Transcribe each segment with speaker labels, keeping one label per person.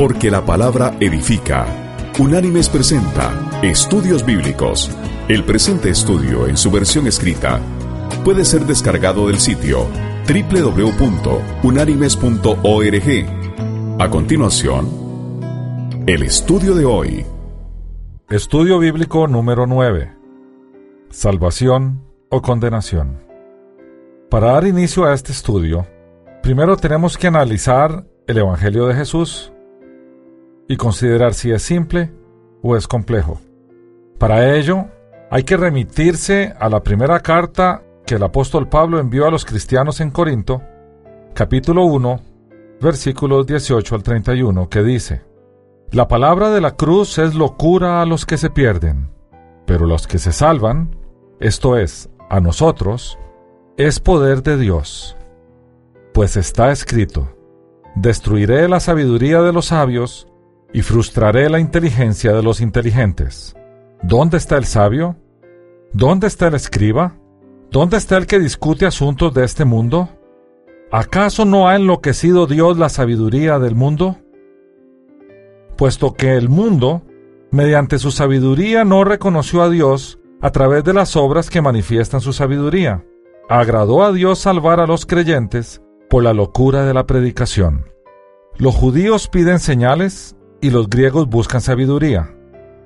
Speaker 1: Porque la palabra edifica. Unánimes presenta Estudios Bíblicos. El presente estudio en su versión escrita puede ser descargado del sitio www.unánimes.org. A continuación, el estudio de hoy.
Speaker 2: Estudio bíblico número 9. Salvación o condenación. Para dar inicio a este estudio, primero tenemos que analizar el Evangelio de Jesús y considerar si es simple o es complejo. Para ello, hay que remitirse a la primera carta que el apóstol Pablo envió a los cristianos en Corinto, capítulo 1, versículos 18 al 31, que dice, La palabra de la cruz es locura a los que se pierden, pero los que se salvan, esto es, a nosotros, es poder de Dios. Pues está escrito, Destruiré la sabiduría de los sabios y frustraré la inteligencia de los inteligentes. ¿Dónde está el sabio? ¿Dónde está el escriba? ¿Dónde está el que discute asuntos de este mundo? ¿Acaso no ha enloquecido Dios la sabiduría del mundo? Puesto que el mundo, mediante su sabiduría, no reconoció a Dios a través de las obras que manifiestan su sabiduría. Agradó a Dios salvar a los creyentes por la locura de la predicación. Los judíos piden señales y los griegos buscan sabiduría,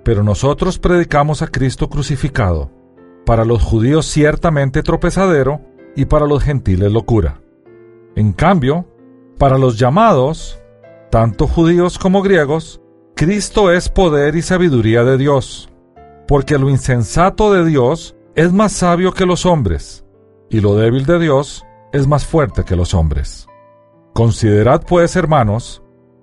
Speaker 2: pero nosotros predicamos a Cristo crucificado, para los judíos ciertamente tropezadero y para los gentiles locura. En cambio, para los llamados, tanto judíos como griegos, Cristo es poder y sabiduría de Dios, porque lo insensato de Dios es más sabio que los hombres, y lo débil de Dios es más fuerte que los hombres. Considerad pues, hermanos,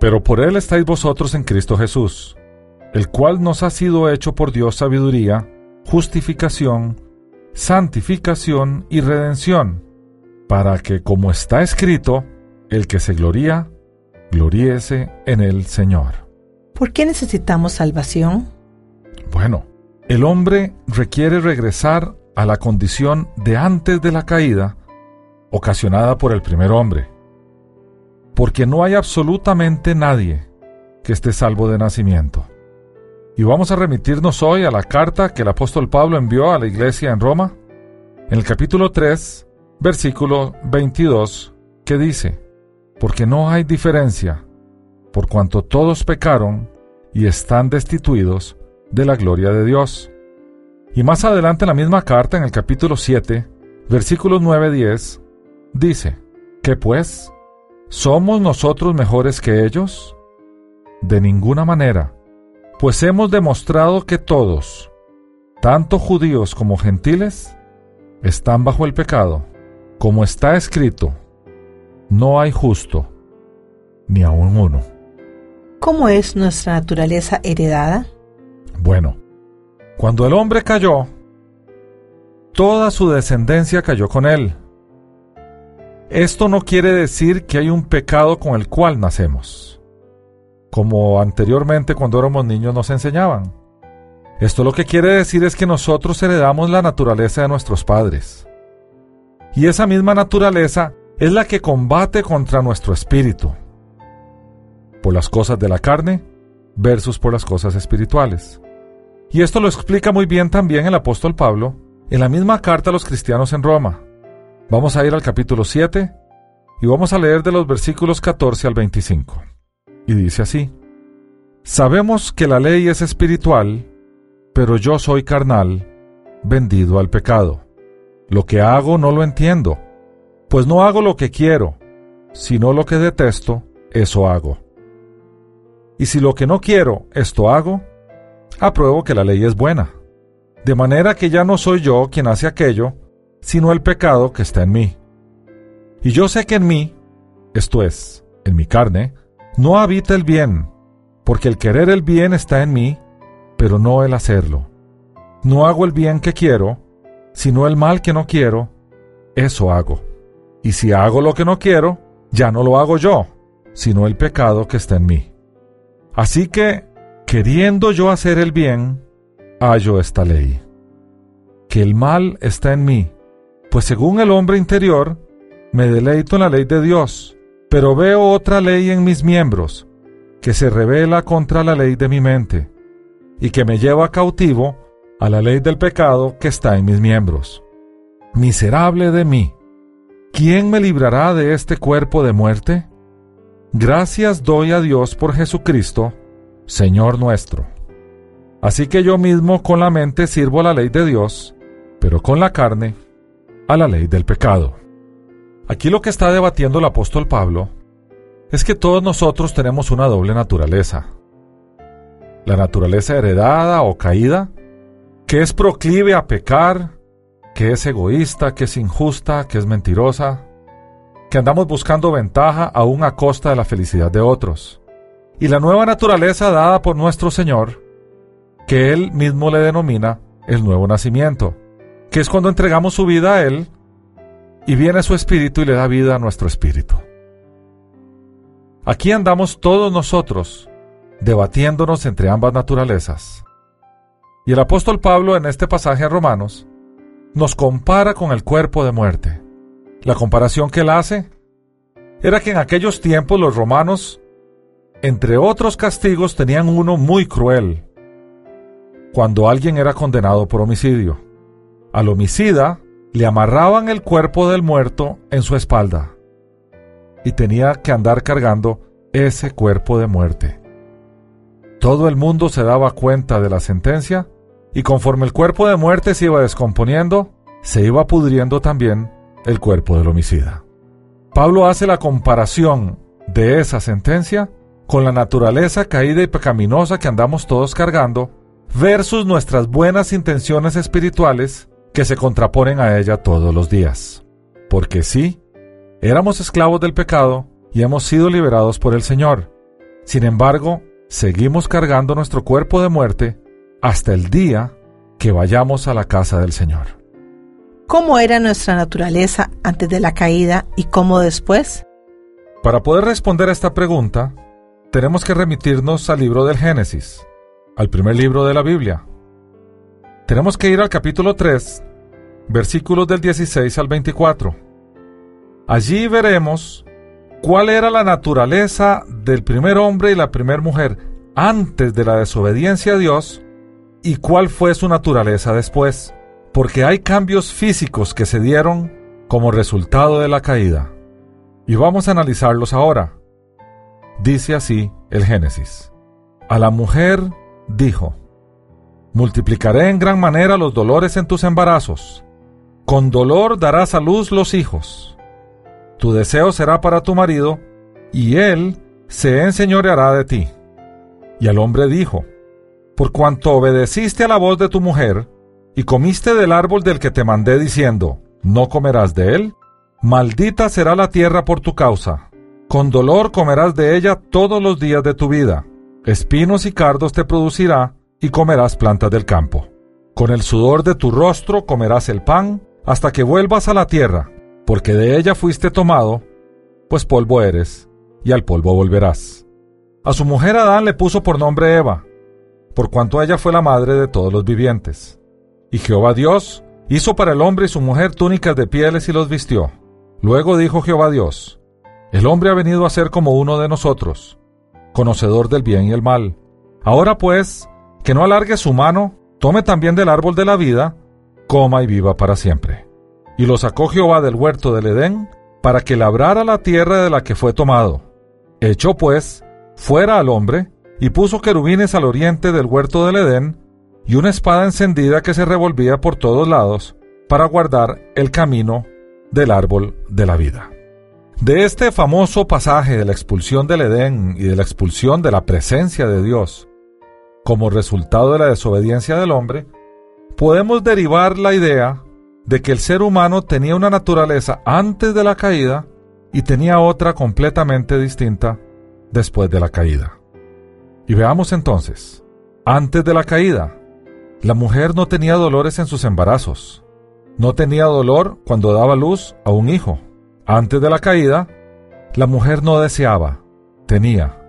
Speaker 2: Pero por él estáis vosotros en Cristo Jesús, el cual nos ha sido hecho por Dios sabiduría, justificación, santificación y redención, para que, como está escrito, el que se gloría, gloríese en el Señor.
Speaker 3: ¿Por qué necesitamos salvación?
Speaker 2: Bueno, el hombre requiere regresar a la condición de antes de la caída, ocasionada por el primer hombre porque no hay absolutamente nadie que esté salvo de nacimiento. Y vamos a remitirnos hoy a la carta que el apóstol Pablo envió a la iglesia en Roma, en el capítulo 3, versículo 22, que dice, porque no hay diferencia, por cuanto todos pecaron y están destituidos de la gloria de Dios. Y más adelante en la misma carta, en el capítulo 7, versículos 9-10, dice, que pues, ¿Somos nosotros mejores que ellos? De ninguna manera, pues hemos demostrado que todos, tanto judíos como gentiles, están bajo el pecado, como está escrito, no hay justo, ni aun uno.
Speaker 3: ¿Cómo es nuestra naturaleza heredada?
Speaker 2: Bueno, cuando el hombre cayó, toda su descendencia cayó con él esto no quiere decir que hay un pecado con el cual nacemos, como anteriormente cuando éramos niños nos enseñaban. Esto lo que quiere decir es que nosotros heredamos la naturaleza de nuestros padres. Y esa misma naturaleza es la que combate contra nuestro espíritu, por las cosas de la carne versus por las cosas espirituales. Y esto lo explica muy bien también el apóstol Pablo en la misma carta a los cristianos en Roma. Vamos a ir al capítulo 7 y vamos a leer de los versículos 14 al 25. Y dice así, Sabemos que la ley es espiritual, pero yo soy carnal, vendido al pecado. Lo que hago no lo entiendo, pues no hago lo que quiero, sino lo que detesto, eso hago. Y si lo que no quiero, esto hago, apruebo que la ley es buena. De manera que ya no soy yo quien hace aquello, sino el pecado que está en mí. Y yo sé que en mí, esto es, en mi carne, no habita el bien, porque el querer el bien está en mí, pero no el hacerlo. No hago el bien que quiero, sino el mal que no quiero, eso hago. Y si hago lo que no quiero, ya no lo hago yo, sino el pecado que está en mí. Así que, queriendo yo hacer el bien, hallo esta ley. Que el mal está en mí, pues según el hombre interior, me deleito en la ley de Dios, pero veo otra ley en mis miembros, que se revela contra la ley de mi mente, y que me lleva cautivo a la ley del pecado que está en mis miembros. Miserable de mí, ¿quién me librará de este cuerpo de muerte? Gracias doy a Dios por Jesucristo, Señor nuestro. Así que yo mismo con la mente sirvo la ley de Dios, pero con la carne a la ley del pecado. Aquí lo que está debatiendo el apóstol Pablo es que todos nosotros tenemos una doble naturaleza. La naturaleza heredada o caída, que es proclive a pecar, que es egoísta, que es injusta, que es mentirosa, que andamos buscando ventaja aún a costa de la felicidad de otros. Y la nueva naturaleza dada por nuestro Señor, que Él mismo le denomina el nuevo nacimiento, que es cuando entregamos su vida a Él y viene su espíritu y le da vida a nuestro espíritu. Aquí andamos todos nosotros debatiéndonos entre ambas naturalezas. Y el apóstol Pablo en este pasaje a Romanos nos compara con el cuerpo de muerte. La comparación que él hace era que en aquellos tiempos los romanos, entre otros castigos, tenían uno muy cruel, cuando alguien era condenado por homicidio. Al homicida le amarraban el cuerpo del muerto en su espalda y tenía que andar cargando ese cuerpo de muerte. Todo el mundo se daba cuenta de la sentencia y conforme el cuerpo de muerte se iba descomponiendo, se iba pudriendo también el cuerpo del homicida. Pablo hace la comparación de esa sentencia con la naturaleza caída y pecaminosa que andamos todos cargando versus nuestras buenas intenciones espirituales que se contraponen a ella todos los días. Porque sí, éramos esclavos del pecado y hemos sido liberados por el Señor. Sin embargo, seguimos cargando nuestro cuerpo de muerte hasta el día que vayamos a la casa del Señor.
Speaker 3: ¿Cómo era nuestra naturaleza antes de la caída y cómo después?
Speaker 2: Para poder responder a esta pregunta, tenemos que remitirnos al libro del Génesis, al primer libro de la Biblia. Tenemos que ir al capítulo 3, versículos del 16 al 24. Allí veremos cuál era la naturaleza del primer hombre y la primera mujer antes de la desobediencia a Dios y cuál fue su naturaleza después porque hay cambios físicos que se dieron como resultado de la caída. Y vamos a analizarlos ahora. Dice así el Génesis. A la mujer dijo, Multiplicaré en gran manera los dolores en tus embarazos. Con dolor darás a luz los hijos. Tu deseo será para tu marido, y él se enseñoreará de ti. Y al hombre dijo, Por cuanto obedeciste a la voz de tu mujer, y comiste del árbol del que te mandé diciendo, no comerás de él, maldita será la tierra por tu causa. Con dolor comerás de ella todos los días de tu vida. Espinos y cardos te producirá, y comerás plantas del campo. Con el sudor de tu rostro comerás el pan, hasta que vuelvas a la tierra, porque de ella fuiste tomado, pues polvo eres, y al polvo volverás. A su mujer Adán le puso por nombre Eva, por cuanto ella fue la madre de todos los vivientes. Y Jehová Dios hizo para el hombre y su mujer túnicas de pieles y los vistió. Luego dijo Jehová Dios, El hombre ha venido a ser como uno de nosotros, conocedor del bien y el mal. Ahora pues, que no alargue su mano, tome también del árbol de la vida, coma y viva para siempre. Y lo sacó Jehová del huerto del Edén, para que labrara la tierra de la que fue tomado. Echó pues fuera al hombre, y puso querubines al oriente del huerto del Edén, y una espada encendida que se revolvía por todos lados para guardar el camino del árbol de la vida. De este famoso pasaje de la expulsión del Edén y de la expulsión de la presencia de Dios, como resultado de la desobediencia del hombre, podemos derivar la idea de que el ser humano tenía una naturaleza antes de la caída y tenía otra completamente distinta después de la caída. Y veamos entonces, antes de la caída, la mujer no tenía dolores en sus embarazos, no tenía dolor cuando daba luz a un hijo. Antes de la caída, la mujer no deseaba, tenía,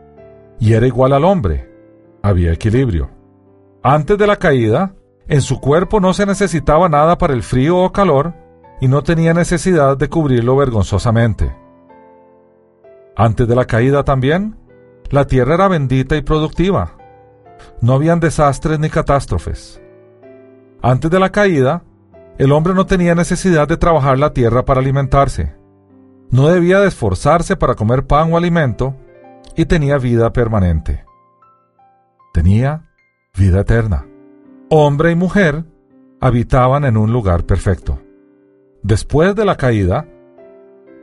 Speaker 2: y era igual al hombre, había equilibrio. Antes de la caída, en su cuerpo no se necesitaba nada para el frío o calor y no tenía necesidad de cubrirlo vergonzosamente. Antes de la caída también, la tierra era bendita y productiva. No habían desastres ni catástrofes. Antes de la caída, el hombre no tenía necesidad de trabajar la tierra para alimentarse. No debía de esforzarse para comer pan o alimento y tenía vida permanente. Tenía vida eterna. Hombre y mujer habitaban en un lugar perfecto. Después de la caída,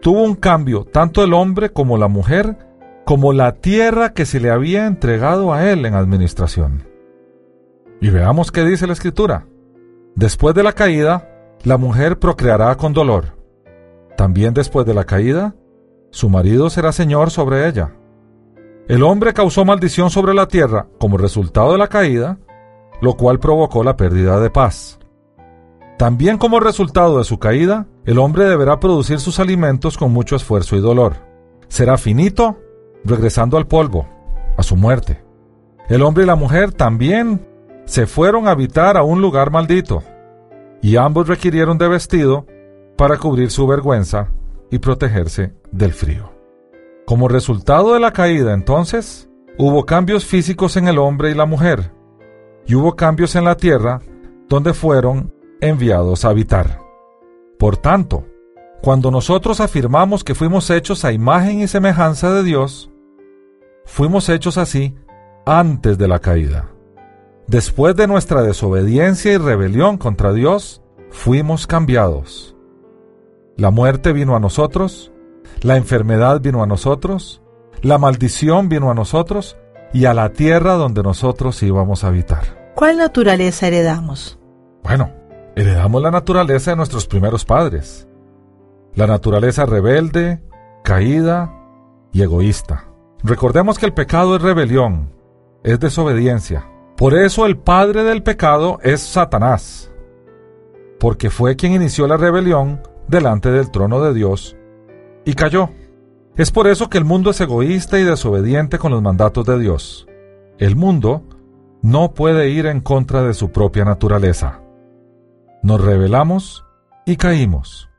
Speaker 2: tuvo un cambio tanto el hombre como la mujer, como la tierra que se le había entregado a él en administración. Y veamos qué dice la escritura. Después de la caída, la mujer procreará con dolor. También después de la caída, su marido será señor sobre ella. El hombre causó maldición sobre la tierra como resultado de la caída, lo cual provocó la pérdida de paz. También como resultado de su caída, el hombre deberá producir sus alimentos con mucho esfuerzo y dolor. Será finito, regresando al polvo, a su muerte. El hombre y la mujer también se fueron a habitar a un lugar maldito, y ambos requirieron de vestido para cubrir su vergüenza y protegerse del frío. Como resultado de la caída, entonces, hubo cambios físicos en el hombre y la mujer, y hubo cambios en la tierra donde fueron enviados a habitar. Por tanto, cuando nosotros afirmamos que fuimos hechos a imagen y semejanza de Dios, fuimos hechos así antes de la caída. Después de nuestra desobediencia y rebelión contra Dios, fuimos cambiados. La muerte vino a nosotros, la enfermedad vino a nosotros, la maldición vino a nosotros y a la tierra donde nosotros íbamos a habitar.
Speaker 3: ¿Cuál naturaleza heredamos?
Speaker 2: Bueno, heredamos la naturaleza de nuestros primeros padres. La naturaleza rebelde, caída y egoísta. Recordemos que el pecado es rebelión, es desobediencia. Por eso el padre del pecado es Satanás, porque fue quien inició la rebelión delante del trono de Dios y cayó. Es por eso que el mundo es egoísta y desobediente con los mandatos de Dios. El mundo no puede ir en contra de su propia naturaleza nos rebelamos y caímos.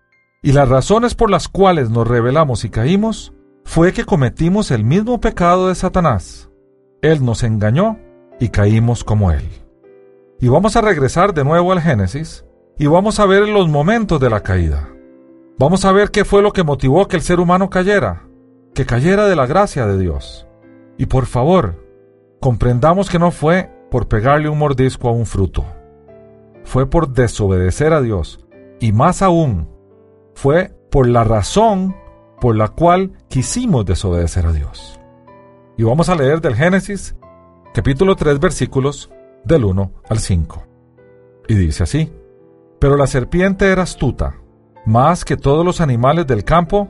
Speaker 2: Y las razones por las cuales nos rebelamos y caímos fue que cometimos el mismo pecado de Satanás. Él nos engañó y caímos como él. Y vamos a regresar de nuevo al Génesis y vamos a ver los momentos de la caída. Vamos a ver qué fue lo que motivó que el ser humano cayera, que cayera de la gracia de Dios. Y por favor, comprendamos que no fue por pegarle un mordisco a un fruto fue por desobedecer a Dios. Y más aún, fue por la razón por la cual quisimos desobedecer a Dios. Y vamos a leer del Génesis, capítulo 3, versículos del 1 al 5. Y dice así, Pero la serpiente era astuta, más que todos los animales del campo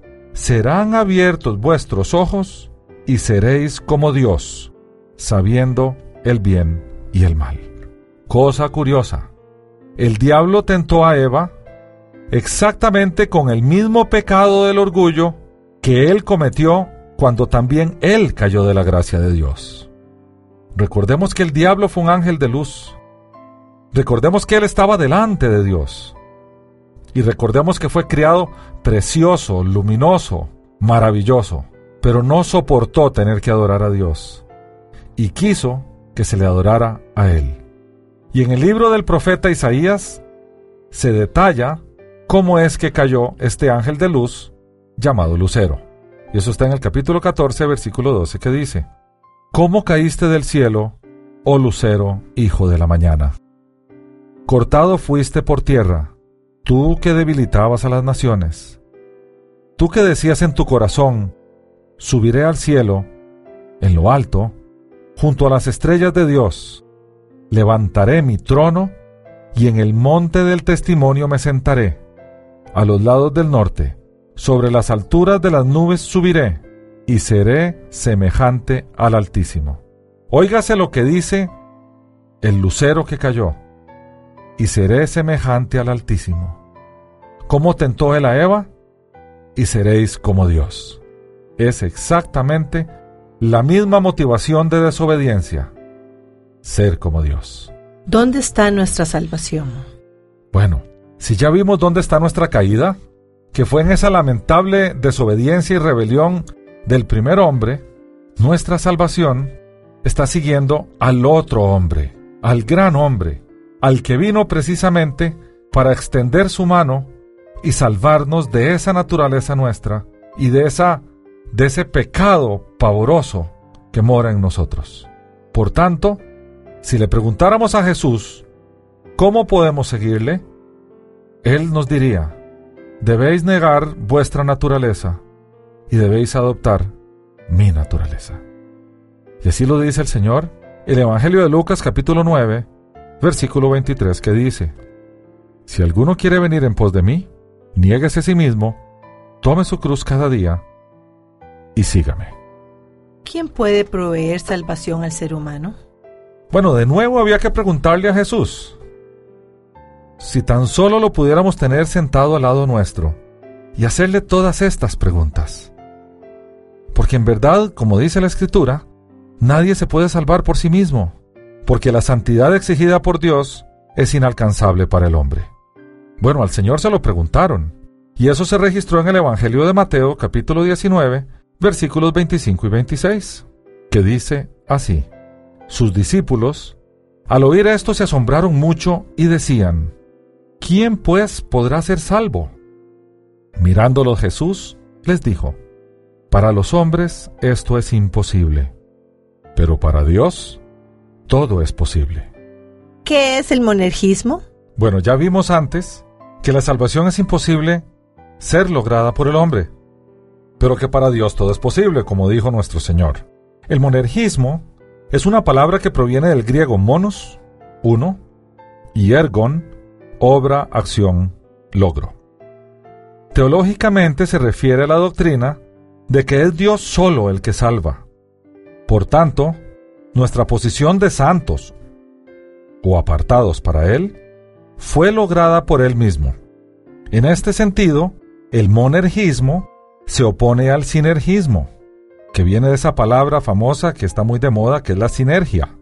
Speaker 2: serán abiertos vuestros ojos y seréis como Dios, sabiendo el bien y el mal. Cosa curiosa el diablo tentó a Eva exactamente con el mismo pecado del orgullo que él cometió cuando también él cayó de la gracia de Dios. Recordemos que el diablo fue un ángel de luz. Recordemos que él estaba delante de Dios. Y recordemos que fue criado precioso, luminoso, maravilloso, pero no soportó tener que adorar a Dios. Y quiso que se le adorara a él. Y en el libro del profeta Isaías se detalla cómo es que cayó este ángel de luz llamado Lucero. Y eso está en el capítulo 14, versículo 12, que dice, ¿Cómo caíste del cielo, oh lucero, hijo de la mañana? Cortado fuiste por tierra, tú que debilitabas a las naciones. Tú que decías en tu corazón, subiré al cielo, en lo alto, junto a las estrellas de Dios, levantaré mi trono y en el monte del testimonio me sentaré, a los lados del norte, sobre las alturas de las nubes subiré, y seré semejante al Altísimo. Óigase lo que dice el lucero que cayó, y seré semejante al Altísimo. ¿Cómo tentó él a Eva? Y seréis como Dios. Es exactamente la misma motivación de desobediencia, ser como Dios.
Speaker 3: ¿Dónde está nuestra salvación?
Speaker 2: Bueno, si ya vimos dónde está nuestra caída, que fue en esa lamentable desobediencia y rebelión del primer hombre, nuestra salvación está siguiendo al otro hombre, al gran hombre, al que vino precisamente para extender su mano y salvarnos de esa naturaleza nuestra y de esa de ese pecado pavoroso que mora en nosotros. Por tanto, si le preguntáramos a Jesús cómo podemos seguirle, Él nos diría, debéis negar vuestra naturaleza y debéis adoptar mi naturaleza. Y así lo dice el Señor, el Evangelio de Lucas capítulo 9, versículo 23 que dice, Si alguno quiere venir en pos de mí, niéguese a sí mismo, tome su cruz cada día y sígame.
Speaker 3: ¿Quién puede proveer salvación al ser humano?
Speaker 2: Bueno, de nuevo había que preguntarle a Jesús. Si tan solo lo pudiéramos tener sentado al lado nuestro y hacerle todas estas preguntas. Porque en verdad, como dice la Escritura, nadie se puede salvar por sí mismo, porque la santidad exigida por Dios es inalcanzable para el hombre. Bueno, al Señor se lo preguntaron, y eso se registró en el Evangelio de Mateo capítulo 19, versículos 25 y 26, que dice así, sus discípulos, al oír esto se asombraron mucho y decían, ¿quién pues podrá ser salvo? Mirándolo Jesús, les dijo, para los hombres esto es imposible, pero para Dios todo es posible.
Speaker 3: ¿Qué es el monergismo?
Speaker 2: Bueno, ya vimos antes que la salvación es imposible ser lograda por el hombre pero que para Dios todo es posible, como dijo nuestro Señor. El monergismo es una palabra que proviene del griego monos, uno, y ergon, obra, acción, logro. Teológicamente se refiere a la doctrina de que es Dios solo el que salva. Por tanto, nuestra posición de santos o apartados para Él fue lograda por Él mismo. En este sentido, el monergismo se opone al sinergismo, que viene de esa palabra famosa que está muy de moda, que es la sinergia,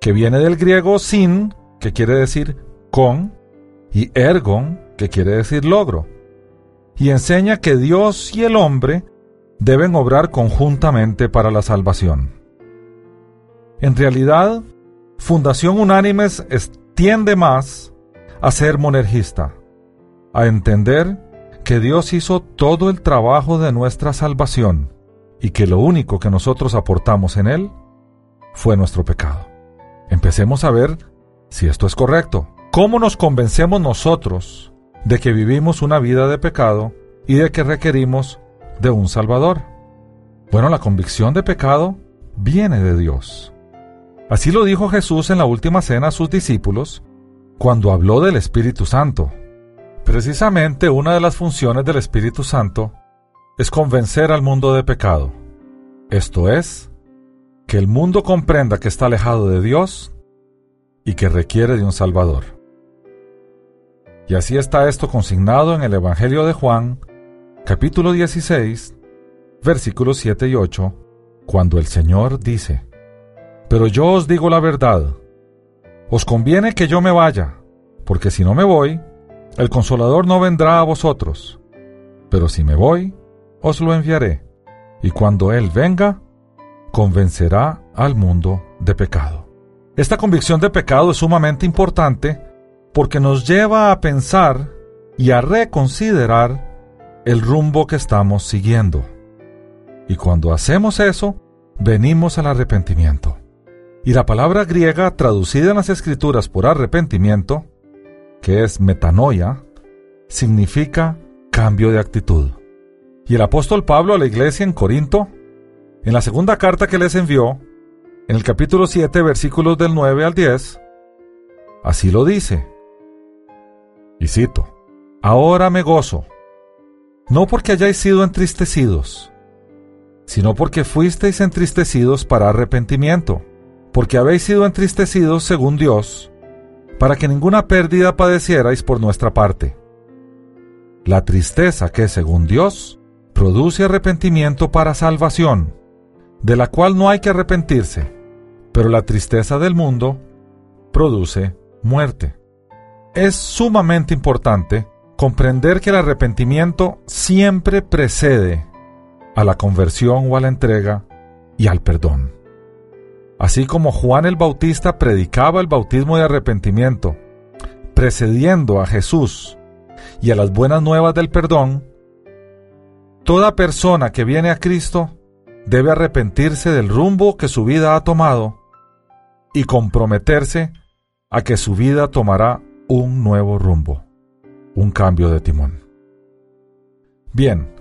Speaker 2: que viene del griego sin, que quiere decir con, y ergon, que quiere decir logro, y enseña que Dios y el hombre deben obrar conjuntamente para la salvación. En realidad, Fundación Unánimes tiende más a ser monergista, a entender que Dios hizo todo el trabajo de nuestra salvación y que lo único que nosotros aportamos en Él fue nuestro pecado. Empecemos a ver si esto es correcto. ¿Cómo nos convencemos nosotros de que vivimos una vida de pecado y de que requerimos de un Salvador? Bueno, la convicción de pecado viene de Dios. Así lo dijo Jesús en la última cena a sus discípulos cuando habló del Espíritu Santo. Precisamente una de las funciones del Espíritu Santo es convencer al mundo de pecado, esto es, que el mundo comprenda que está alejado de Dios y que requiere de un Salvador. Y así está esto consignado en el Evangelio de Juan, capítulo 16, versículos 7 y 8, cuando el Señor dice, Pero yo os digo la verdad, os conviene que yo me vaya, porque si no me voy, el consolador no vendrá a vosotros, pero si me voy, os lo enviaré, y cuando Él venga, convencerá al mundo de pecado. Esta convicción de pecado es sumamente importante porque nos lleva a pensar y a reconsiderar el rumbo que estamos siguiendo. Y cuando hacemos eso, venimos al arrepentimiento. Y la palabra griega traducida en las escrituras por arrepentimiento, que es metanoia, significa cambio de actitud. Y el apóstol Pablo a la iglesia en Corinto, en la segunda carta que les envió, en el capítulo 7, versículos del 9 al 10, así lo dice. Y cito, Ahora me gozo, no porque hayáis sido entristecidos, sino porque fuisteis entristecidos para arrepentimiento, porque habéis sido entristecidos según Dios, para que ninguna pérdida padecierais por nuestra parte. La tristeza que, según Dios, produce arrepentimiento para salvación, de la cual no hay que arrepentirse, pero la tristeza del mundo produce muerte. Es sumamente importante comprender que el arrepentimiento siempre precede a la conversión o a la entrega y al perdón. Así como Juan el Bautista predicaba el bautismo de arrepentimiento, precediendo a Jesús y a las buenas nuevas del perdón, toda persona que viene a Cristo debe arrepentirse del rumbo que su vida ha tomado y comprometerse a que su vida tomará un nuevo rumbo, un cambio de timón. Bien,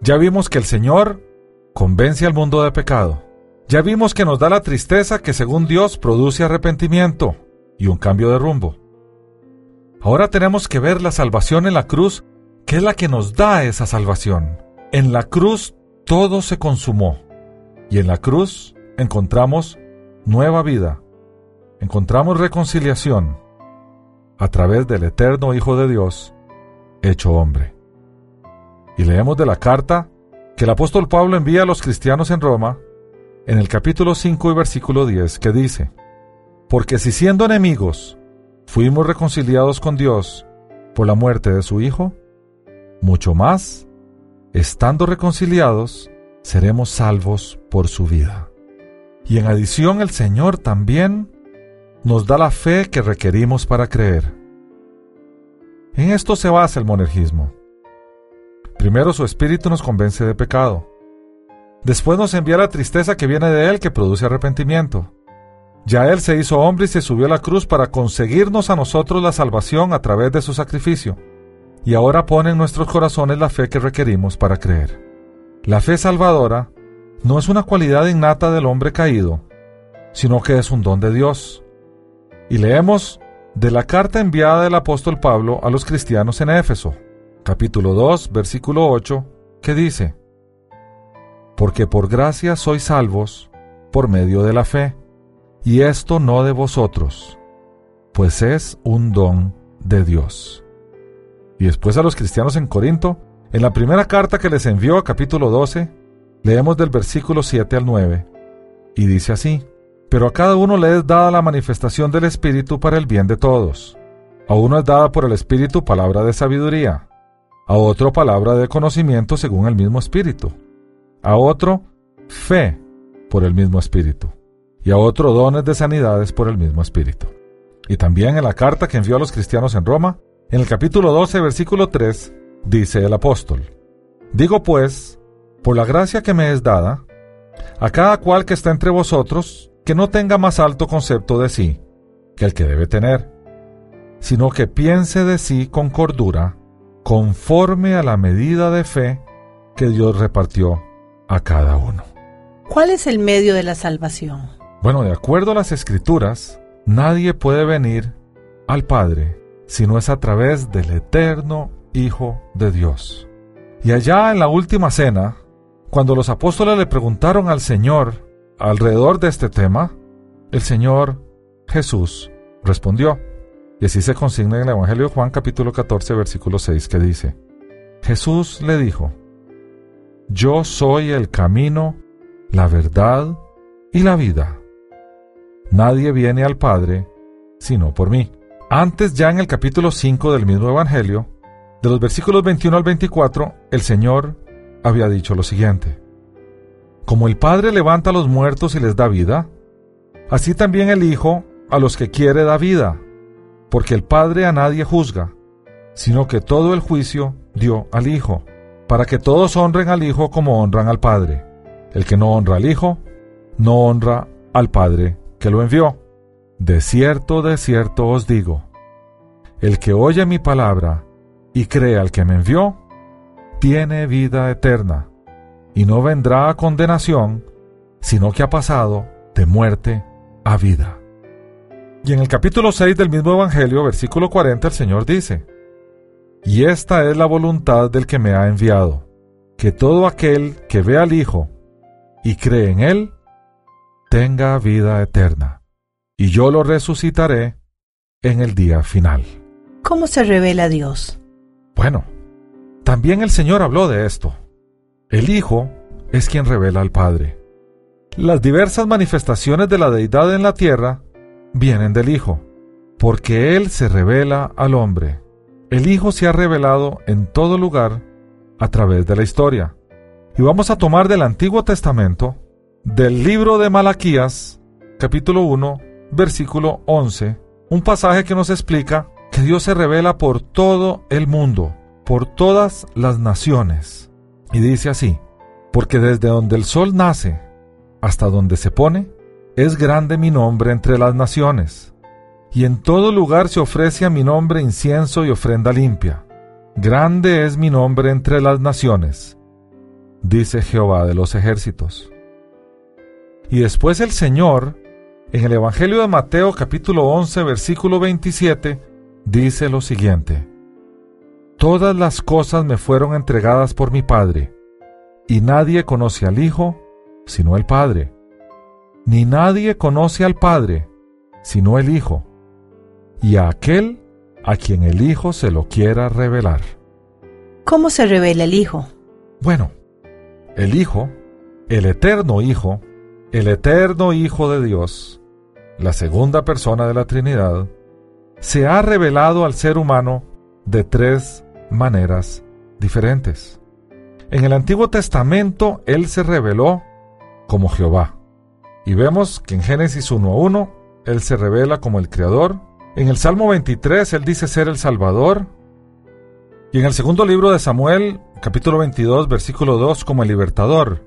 Speaker 2: ya vimos que el Señor convence al mundo de pecado. Ya vimos que nos da la tristeza que según Dios produce arrepentimiento y un cambio de rumbo. Ahora tenemos que ver la salvación en la cruz, que es la que nos da esa salvación. En la cruz todo se consumó y en la cruz encontramos nueva vida, encontramos reconciliación a través del eterno Hijo de Dios, hecho hombre. Y leemos de la carta que el apóstol Pablo envía a los cristianos en Roma, en el capítulo 5 y versículo 10, que dice, Porque si siendo enemigos fuimos reconciliados con Dios por la muerte de su Hijo, mucho más, estando reconciliados, seremos salvos por su vida. Y en adición el Señor también nos da la fe que requerimos para creer. En esto se basa el monergismo. Primero su espíritu nos convence de pecado. Después nos envía la tristeza que viene de Él que produce arrepentimiento. Ya Él se hizo hombre y se subió a la cruz para conseguirnos a nosotros la salvación a través de su sacrificio. Y ahora pone en nuestros corazones la fe que requerimos para creer. La fe salvadora no es una cualidad innata del hombre caído, sino que es un don de Dios. Y leemos de la carta enviada del apóstol Pablo a los cristianos en Éfeso, capítulo 2, versículo 8, que dice, Porque por gracia sois salvos por medio de la fe, y esto no de vosotros, pues es un don de Dios. Y después a los cristianos en Corinto, en la primera carta que les envió, capítulo 12, leemos del versículo 7 al 9, y dice así, Pero a cada uno le es dada la manifestación del Espíritu para el bien de todos. A uno es dada por el Espíritu palabra de sabiduría, a otro palabra de conocimiento según el mismo espíritu, a otro fe por el mismo espíritu, y a otro dones de sanidades por el mismo espíritu. Y también en la carta que envió a los cristianos en Roma, en el capítulo 12, versículo 3, dice el apóstol, Digo pues, por la gracia que me es dada, a cada cual que está entre vosotros, que no tenga más alto concepto de sí que el que debe tener, sino que piense de sí con cordura, conforme a la medida de fe que Dios repartió a cada uno.
Speaker 3: ¿Cuál es el medio de la salvación?
Speaker 2: Bueno, de acuerdo a las escrituras, nadie puede venir al Padre si no es a través del eterno Hijo de Dios. Y allá en la última cena, cuando los apóstoles le preguntaron al Señor alrededor de este tema, el Señor Jesús respondió. Y así se consigna en el Evangelio de Juan capítulo 14 versículo 6 que dice, Jesús le dijo, Yo soy el camino, la verdad y la vida. Nadie viene al Padre sino por mí. Antes ya en el capítulo 5 del mismo Evangelio, de los versículos 21 al 24, el Señor había dicho lo siguiente. Como el Padre levanta a los muertos y les da vida, así también el Hijo a los que quiere da vida porque el Padre a nadie juzga, sino que todo el juicio dio al Hijo, para que todos honren al Hijo como honran al Padre. El que no honra al Hijo, no honra al Padre que lo envió. De cierto, de cierto os digo, el que oye mi palabra y cree al que me envió, tiene vida eterna, y no vendrá a condenación, sino que ha pasado de muerte a vida. Y en el capítulo 6 del mismo Evangelio, versículo 40, el Señor dice, Y esta es la voluntad del que me ha enviado, que todo aquel que ve al Hijo y cree en Él, tenga vida eterna, y yo lo resucitaré en el día final.
Speaker 3: ¿Cómo se revela Dios?
Speaker 2: Bueno, también el Señor habló de esto. El Hijo es quien revela al Padre. Las diversas manifestaciones de la deidad en la tierra vienen del Hijo, porque Él se revela al hombre. El Hijo se ha revelado en todo lugar a través de la historia. Y vamos a tomar del Antiguo Testamento, del libro de Malaquías, capítulo 1, versículo 11, un pasaje que nos explica que Dios se revela por todo el mundo, por todas las naciones. Y dice así, porque desde donde el sol nace hasta donde se pone, es grande mi nombre entre las naciones, y en todo lugar se ofrece a mi nombre incienso y ofrenda limpia. Grande es mi nombre entre las naciones, dice Jehová de los ejércitos. Y después el Señor, en el Evangelio de Mateo capítulo 11 versículo 27, dice lo siguiente. Todas las cosas me fueron entregadas por mi Padre, y nadie conoce al Hijo sino el Padre, ni nadie conoce al Padre, sino el Hijo, y a aquel a quien el Hijo se lo quiera revelar.
Speaker 3: ¿Cómo se revela el Hijo?
Speaker 2: Bueno, el Hijo, el eterno Hijo, el eterno Hijo de Dios, la segunda persona de la Trinidad, se ha revelado al ser humano de tres maneras diferentes. En el Antiguo Testamento Él se reveló como Jehová. Y vemos que en Génesis 1.1 Él se revela como el Creador. En el Salmo 23 Él dice ser el Salvador. Y en el segundo libro de Samuel, capítulo 22, versículo 2, como el Libertador.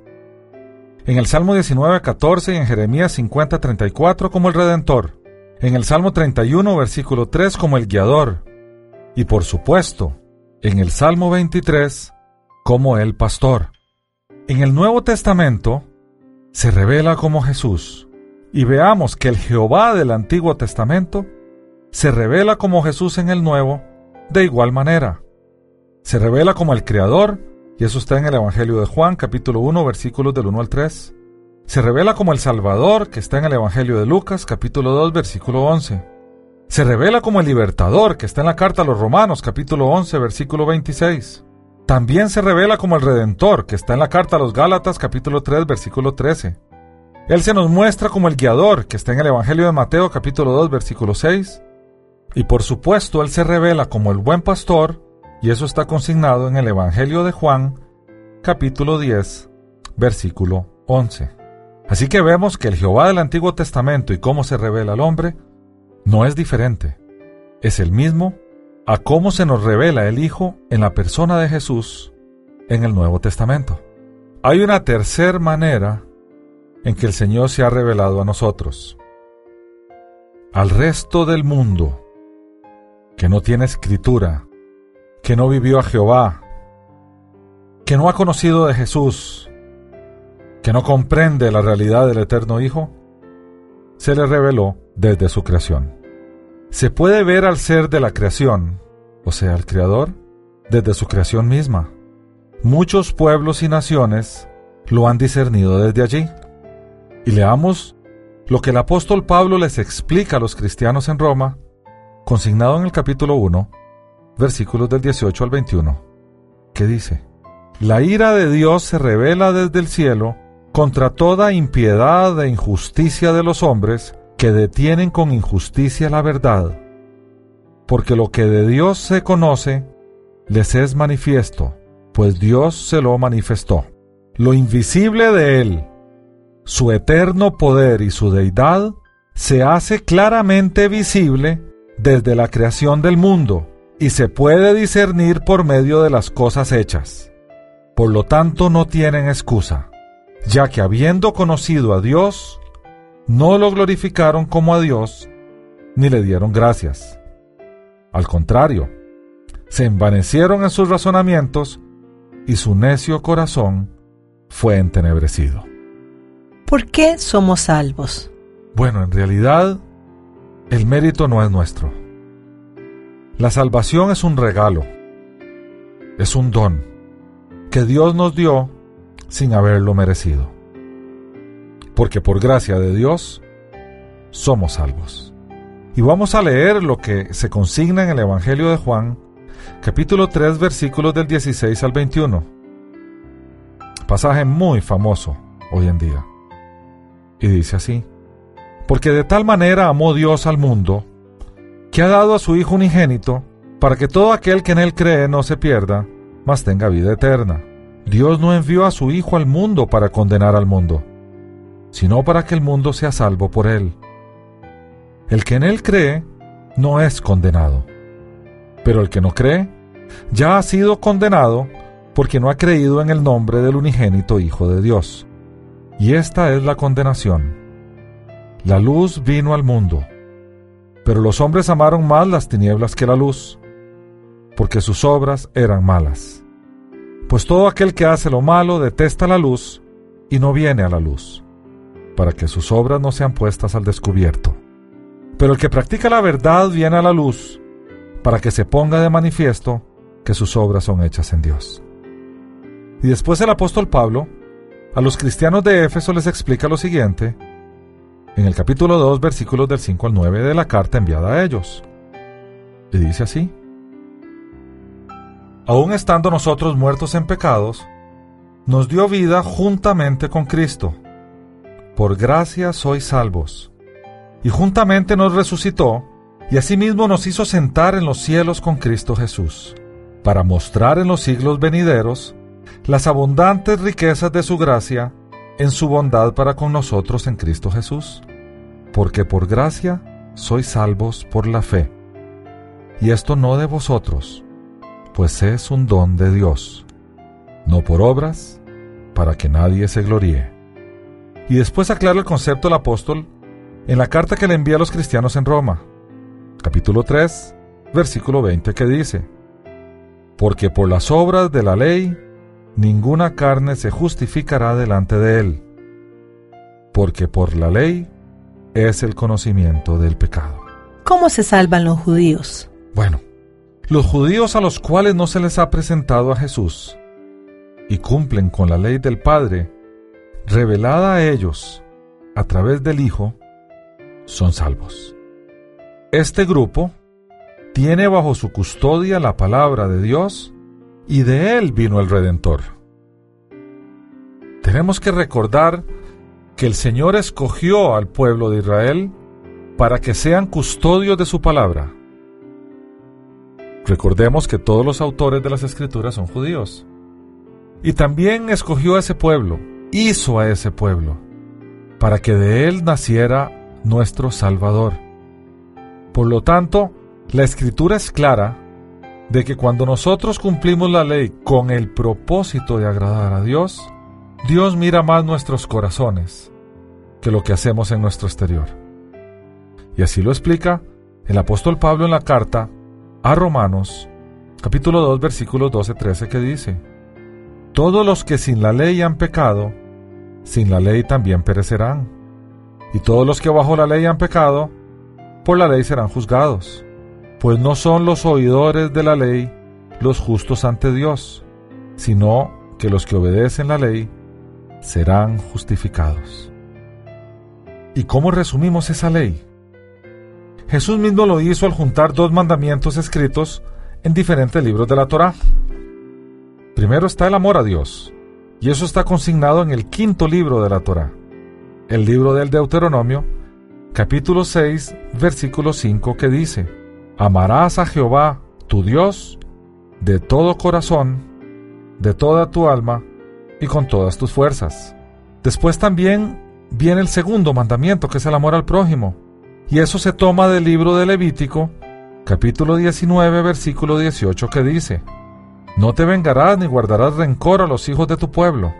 Speaker 2: En el Salmo 19.14 y en Jeremías 50.34 como el Redentor. En el Salmo 31, versículo 3 como el Guiador. Y por supuesto, en el Salmo 23 como el Pastor. En el Nuevo Testamento, se revela como Jesús. Y veamos que el Jehová del Antiguo Testamento se revela como Jesús en el Nuevo de igual manera. Se revela como el Creador, y eso está en el Evangelio de Juan, capítulo 1, versículos del 1 al 3. Se revela como el Salvador, que está en el Evangelio de Lucas, capítulo 2, versículo 11. Se revela como el Libertador, que está en la carta a los Romanos, capítulo 11, versículo 26. También se revela como el Redentor, que está en la carta a los Gálatas capítulo 3 versículo 13. Él se nos muestra como el guiador, que está en el Evangelio de Mateo capítulo 2 versículo 6. Y por supuesto Él se revela como el buen pastor, y eso está consignado en el Evangelio de Juan capítulo 10 versículo 11. Así que vemos que el Jehová del Antiguo Testamento y cómo se revela al hombre no es diferente. Es el mismo a cómo se nos revela el Hijo en la persona de Jesús en el Nuevo Testamento. Hay una tercera manera en que el Señor se ha revelado a nosotros. Al resto del mundo, que no tiene escritura, que no vivió a Jehová, que no ha conocido de Jesús, que no comprende la realidad del eterno Hijo, se le reveló desde su creación. Se puede ver al ser de la creación, o sea, al Creador, desde su creación misma. Muchos pueblos y naciones lo han discernido desde allí. Y leamos lo que el apóstol Pablo les explica a los cristianos en Roma, consignado en el capítulo 1, versículos del 18 al 21, que dice, La ira de Dios se revela desde el cielo contra toda impiedad e injusticia de los hombres, que detienen con injusticia la verdad, porque lo que de Dios se conoce les es manifiesto, pues Dios se lo manifestó. Lo invisible de Él, su eterno poder y su deidad, se hace claramente visible desde la creación del mundo y se puede discernir por medio de las cosas hechas. Por lo tanto no tienen excusa. ya que habiendo conocido a Dios, no lo glorificaron como a Dios, ni le dieron gracias. Al contrario, se envanecieron en sus razonamientos y su necio corazón fue entenebrecido.
Speaker 3: ¿Por qué somos salvos?
Speaker 2: Bueno, en realidad, el mérito no es nuestro. La salvación es un regalo, es un don que Dios nos dio sin haberlo merecido. Porque por gracia de Dios somos salvos. Y vamos a leer lo que se consigna en el Evangelio de Juan, capítulo 3, versículos del 16 al 21. Pasaje muy famoso hoy en día. Y dice así, porque de tal manera amó Dios al mundo, que ha dado a su Hijo unigénito, para que todo aquel que en él cree no se pierda, mas tenga vida eterna. Dios no envió a su Hijo al mundo para condenar al mundo, sino para que el mundo sea salvo por él. El que en él cree no es condenado, pero el que no cree ya ha sido condenado porque no ha creído en el nombre del unigénito Hijo de Dios. Y esta es la condenación. La luz vino al mundo, pero los hombres amaron más las tinieblas que la luz, porque sus obras eran malas. Pues todo aquel que hace lo malo detesta la luz y no viene a la luz, para que sus obras no sean puestas al descubierto. Pero el que practica la verdad viene a la luz, para que se ponga de manifiesto que sus obras son hechas en Dios. Y después el apóstol Pablo, a los cristianos de Éfeso les explica lo siguiente, en el capítulo 2, versículos del 5 al 9 de la carta enviada a ellos. Y dice así, Aún estando nosotros muertos en pecados, nos dio vida juntamente con Cristo. Por gracia sois salvos. Y juntamente nos resucitó, y asimismo nos hizo sentar en los cielos con Cristo Jesús, para mostrar en los siglos venideros las abundantes riquezas de su gracia en su bondad para con nosotros en Cristo Jesús. Porque por gracia sois salvos por la fe. Y esto no de vosotros, pues es un don de Dios, no por obras, para que nadie se gloríe. Y después aclara el concepto el apóstol en la carta que le envía a los cristianos en Roma, capítulo 3, versículo 20, que dice, Porque por las obras de la ley ninguna carne se justificará delante de él, porque por la ley es el conocimiento del pecado.
Speaker 3: ¿Cómo se salvan los judíos?
Speaker 2: Bueno, los judíos a los cuales no se les ha presentado a Jesús y cumplen con la ley del Padre, revelada a ellos a través del Hijo, son salvos. Este grupo tiene bajo su custodia la palabra de Dios y de él vino el Redentor. Tenemos que recordar que el Señor escogió al pueblo de Israel para que sean custodios de su palabra. Recordemos que todos los autores de las escrituras son judíos. Y también escogió a ese pueblo, hizo a ese pueblo, para que de él naciera nuestro Salvador. Por lo tanto, la escritura es clara de que cuando nosotros cumplimos la ley con el propósito de agradar a Dios, Dios mira más nuestros corazones que lo que hacemos en nuestro exterior. Y así lo explica el apóstol Pablo en la carta a Romanos, capítulo 2, versículos 12-13, que dice, Todos los que sin la ley han pecado, sin la ley también perecerán. Y todos los que bajo la ley han pecado, por la ley serán juzgados. Pues no son los oidores de la ley los justos ante Dios, sino que los que obedecen la ley serán justificados. ¿Y cómo resumimos esa ley? Jesús mismo lo hizo al juntar dos mandamientos escritos en diferentes libros de la Torá. Primero está el amor a Dios, y eso está consignado en el quinto libro de la Torá, el libro del Deuteronomio, capítulo 6, versículo 5, que dice, Amarás a Jehová, tu Dios, de todo corazón, de toda tu alma y con todas tus fuerzas. Después también viene el segundo mandamiento, que es el amor al prójimo, y eso se toma del libro de Levítico, capítulo 19, versículo 18, que dice, No te vengarás ni guardarás rencor a los hijos de tu pueblo,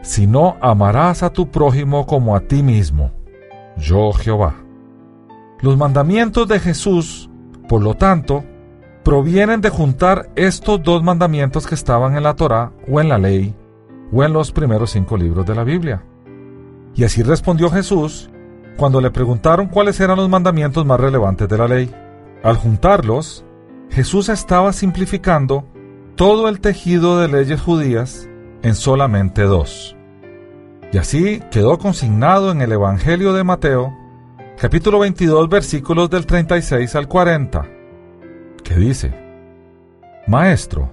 Speaker 2: sino amarás a tu prójimo como a ti mismo, yo Jehová. Los mandamientos de Jesús, por lo tanto, provienen de juntar estos dos mandamientos que estaban en la Torá o en la ley o en los primeros cinco libros de la Biblia. Y así respondió Jesús cuando le preguntaron cuáles eran los mandamientos más relevantes de la ley. Al juntarlos, Jesús estaba simplificando todo el tejido de leyes judías en solamente dos. Y así quedó consignado en el Evangelio de Mateo, capítulo 22, versículos del 36 al 40, que dice, Maestro,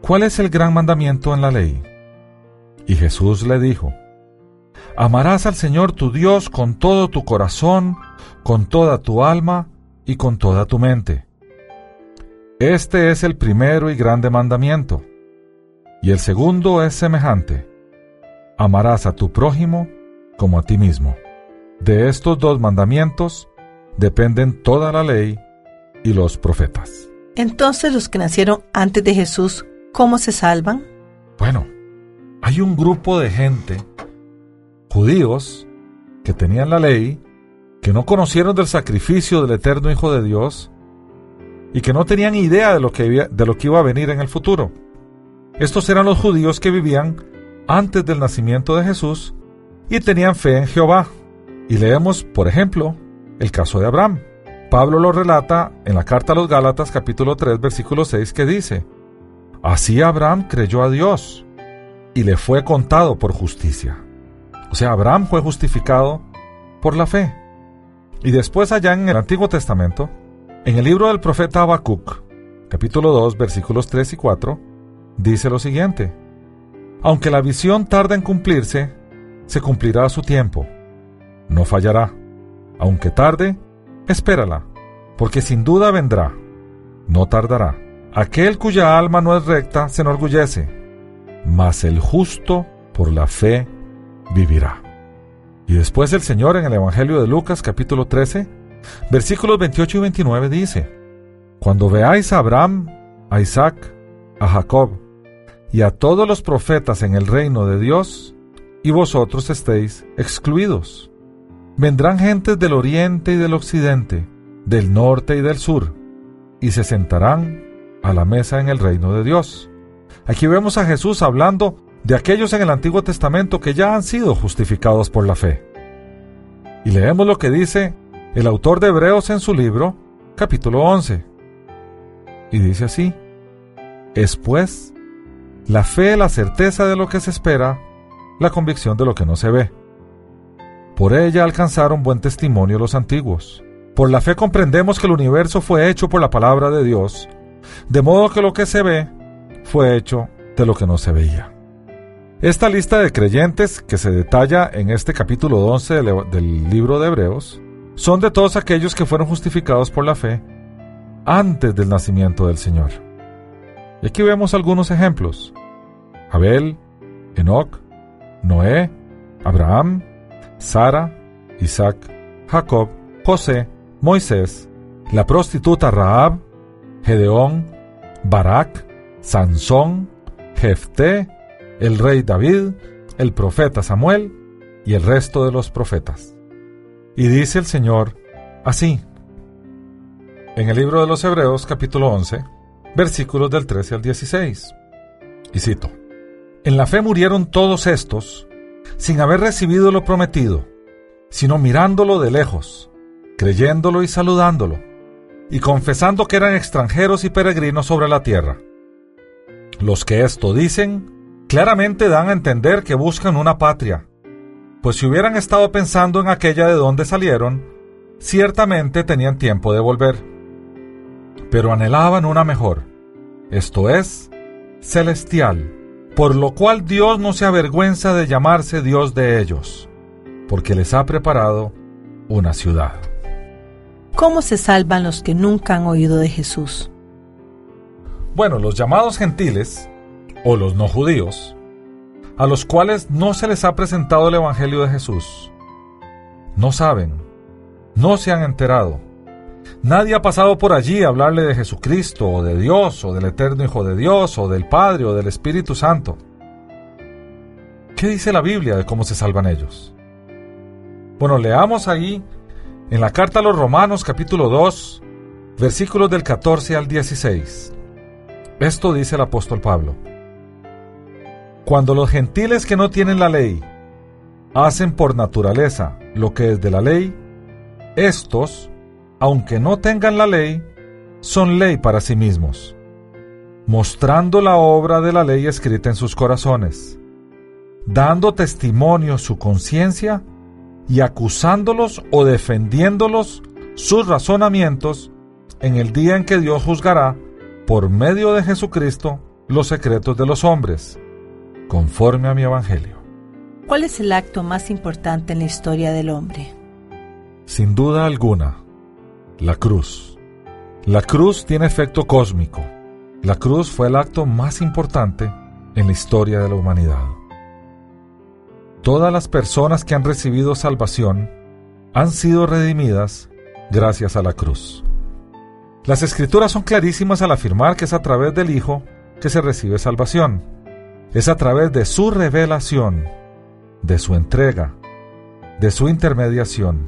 Speaker 2: ¿cuál es el gran mandamiento en la ley? Y Jesús le dijo, Amarás al Señor tu Dios con todo tu corazón, con toda tu alma y con toda tu mente. Este es el primero y grande mandamiento. Y el segundo es semejante. Amarás a tu prójimo como a ti mismo. De estos dos mandamientos dependen toda la ley y los profetas.
Speaker 3: Entonces los que nacieron antes de Jesús, ¿cómo se salvan?
Speaker 2: Bueno, hay un grupo de gente, judíos, que tenían la ley, que no conocieron del sacrificio del eterno Hijo de Dios y que no tenían idea de lo que, de lo que iba a venir en el futuro. Estos eran los judíos que vivían antes del nacimiento de Jesús y tenían fe en Jehová. Y leemos, por ejemplo, el caso de Abraham. Pablo lo relata en la carta a los Gálatas capítulo 3 versículo 6 que dice, Así Abraham creyó a Dios y le fue contado por justicia. O sea, Abraham fue justificado por la fe. Y después allá en el Antiguo Testamento, en el libro del profeta Habacuc, capítulo 2 versículos 3 y 4, dice lo siguiente, Aunque la visión tarda en cumplirse, se cumplirá a su tiempo. No fallará. Aunque tarde, espérala, porque sin duda vendrá, no tardará. Aquel cuya alma no es recta se enorgullece, mas el justo por la fe vivirá. Y después el Señor en el Evangelio de Lucas capítulo 13, versículos 28 y 29 dice, Cuando veáis a Abraham, a Isaac, a Jacob y a todos los profetas en el reino de Dios, y vosotros estéis excluidos. Vendrán gentes del oriente y del occidente, del norte y del sur, y se sentarán a la mesa en el reino de Dios. Aquí vemos a Jesús hablando de aquellos en el Antiguo Testamento que ya han sido justificados por la fe. Y leemos lo que dice el autor de Hebreos en su libro, capítulo 11. Y dice así, es pues la fe la certeza de lo que se espera, la convicción de lo que no se ve. Por ella alcanzaron buen testimonio los antiguos. Por la fe comprendemos que el universo fue hecho por la palabra de Dios, de modo que lo que se ve fue hecho de lo que no se veía. Esta lista de creyentes que se detalla en este capítulo 11 del, libro de Hebreos son de todos aquellos que fueron justificados por la fe antes del nacimiento del Señor. Y aquí vemos algunos ejemplos. Abel, Enoch, Noé, Abraham, Sara, Isaac, Jacob, José, Moisés, la prostituta Rahab, Gedeón, Barak, Sansón, Jefté, el rey David, el profeta Samuel y el resto de los profetas. Y dice el Señor así, en el libro de los Hebreos capítulo 11, versículos del 13 al 16. Y cito, En la fe murieron todos estos, sin haber recibido lo prometido, sino mirándolo de lejos, creyéndolo y saludándolo, y confesando que eran extranjeros y peregrinos sobre la tierra. Los que esto dicen, claramente dan a entender que buscan una patria, pues si hubieran estado pensando en aquella de donde salieron, ciertamente tenían tiempo de volver. Pero anhelaban una mejor, esto es, celestial, por lo cual Dios no se avergüenza de llamarse Dios de ellos, porque les ha preparado una ciudad.
Speaker 3: ¿Cómo se salvan los que nunca han oído de Jesús?
Speaker 2: Bueno, los llamados gentiles, o los no judíos, a los cuales no se les ha presentado el Evangelio de Jesús, no saben, no se han enterado. Nadie ha pasado por allí a hablarle de Jesucristo, o de Dios, o del eterno Hijo de Dios, o del Padre, o del Espíritu Santo. ¿Qué dice la Biblia de cómo se salvan ellos? Bueno, leamos ahí en la carta a los Romanos capítulo 2, versículos del 14 al 16. Esto dice el apóstol Pablo. Cuando los gentiles que no tienen la ley hacen por naturaleza lo que es de la ley, estos, aunque no tengan la ley, son ley para sí mismos, mostrando la obra de la ley escrita en sus corazones, dando testimonio su conciencia y acusándolos o defendiéndolos sus razonamientos en el día en que Dios juzgará por medio de Jesucristo los secretos de los hombres, conforme a mi Evangelio.
Speaker 3: ¿Cuál es el acto más importante en la historia del hombre?
Speaker 2: Sin duda alguna, la cruz. La cruz tiene efecto cósmico. La cruz fue el acto más importante en la historia de la humanidad. Todas las personas que han recibido salvación han sido redimidas gracias a la cruz. Las escrituras son clarísimas al afirmar que es a través del Hijo que se recibe salvación. Es a través de su revelación, de su entrega, de su intermediación.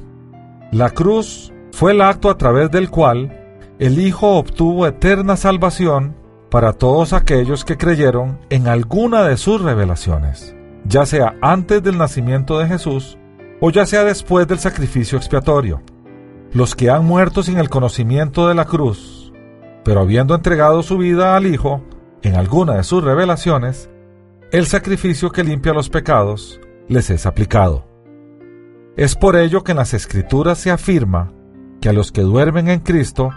Speaker 2: La cruz fue el acto a través del cual el Hijo obtuvo eterna salvación para todos aquellos que creyeron en alguna de sus revelaciones ya sea antes del nacimiento de Jesús o ya sea después del sacrificio expiatorio. Los que han muerto sin el conocimiento de la cruz, pero habiendo entregado su vida al Hijo en alguna de sus revelaciones, el sacrificio que limpia los pecados les es aplicado. Es por ello que en las Escrituras se afirma que a los que duermen en Cristo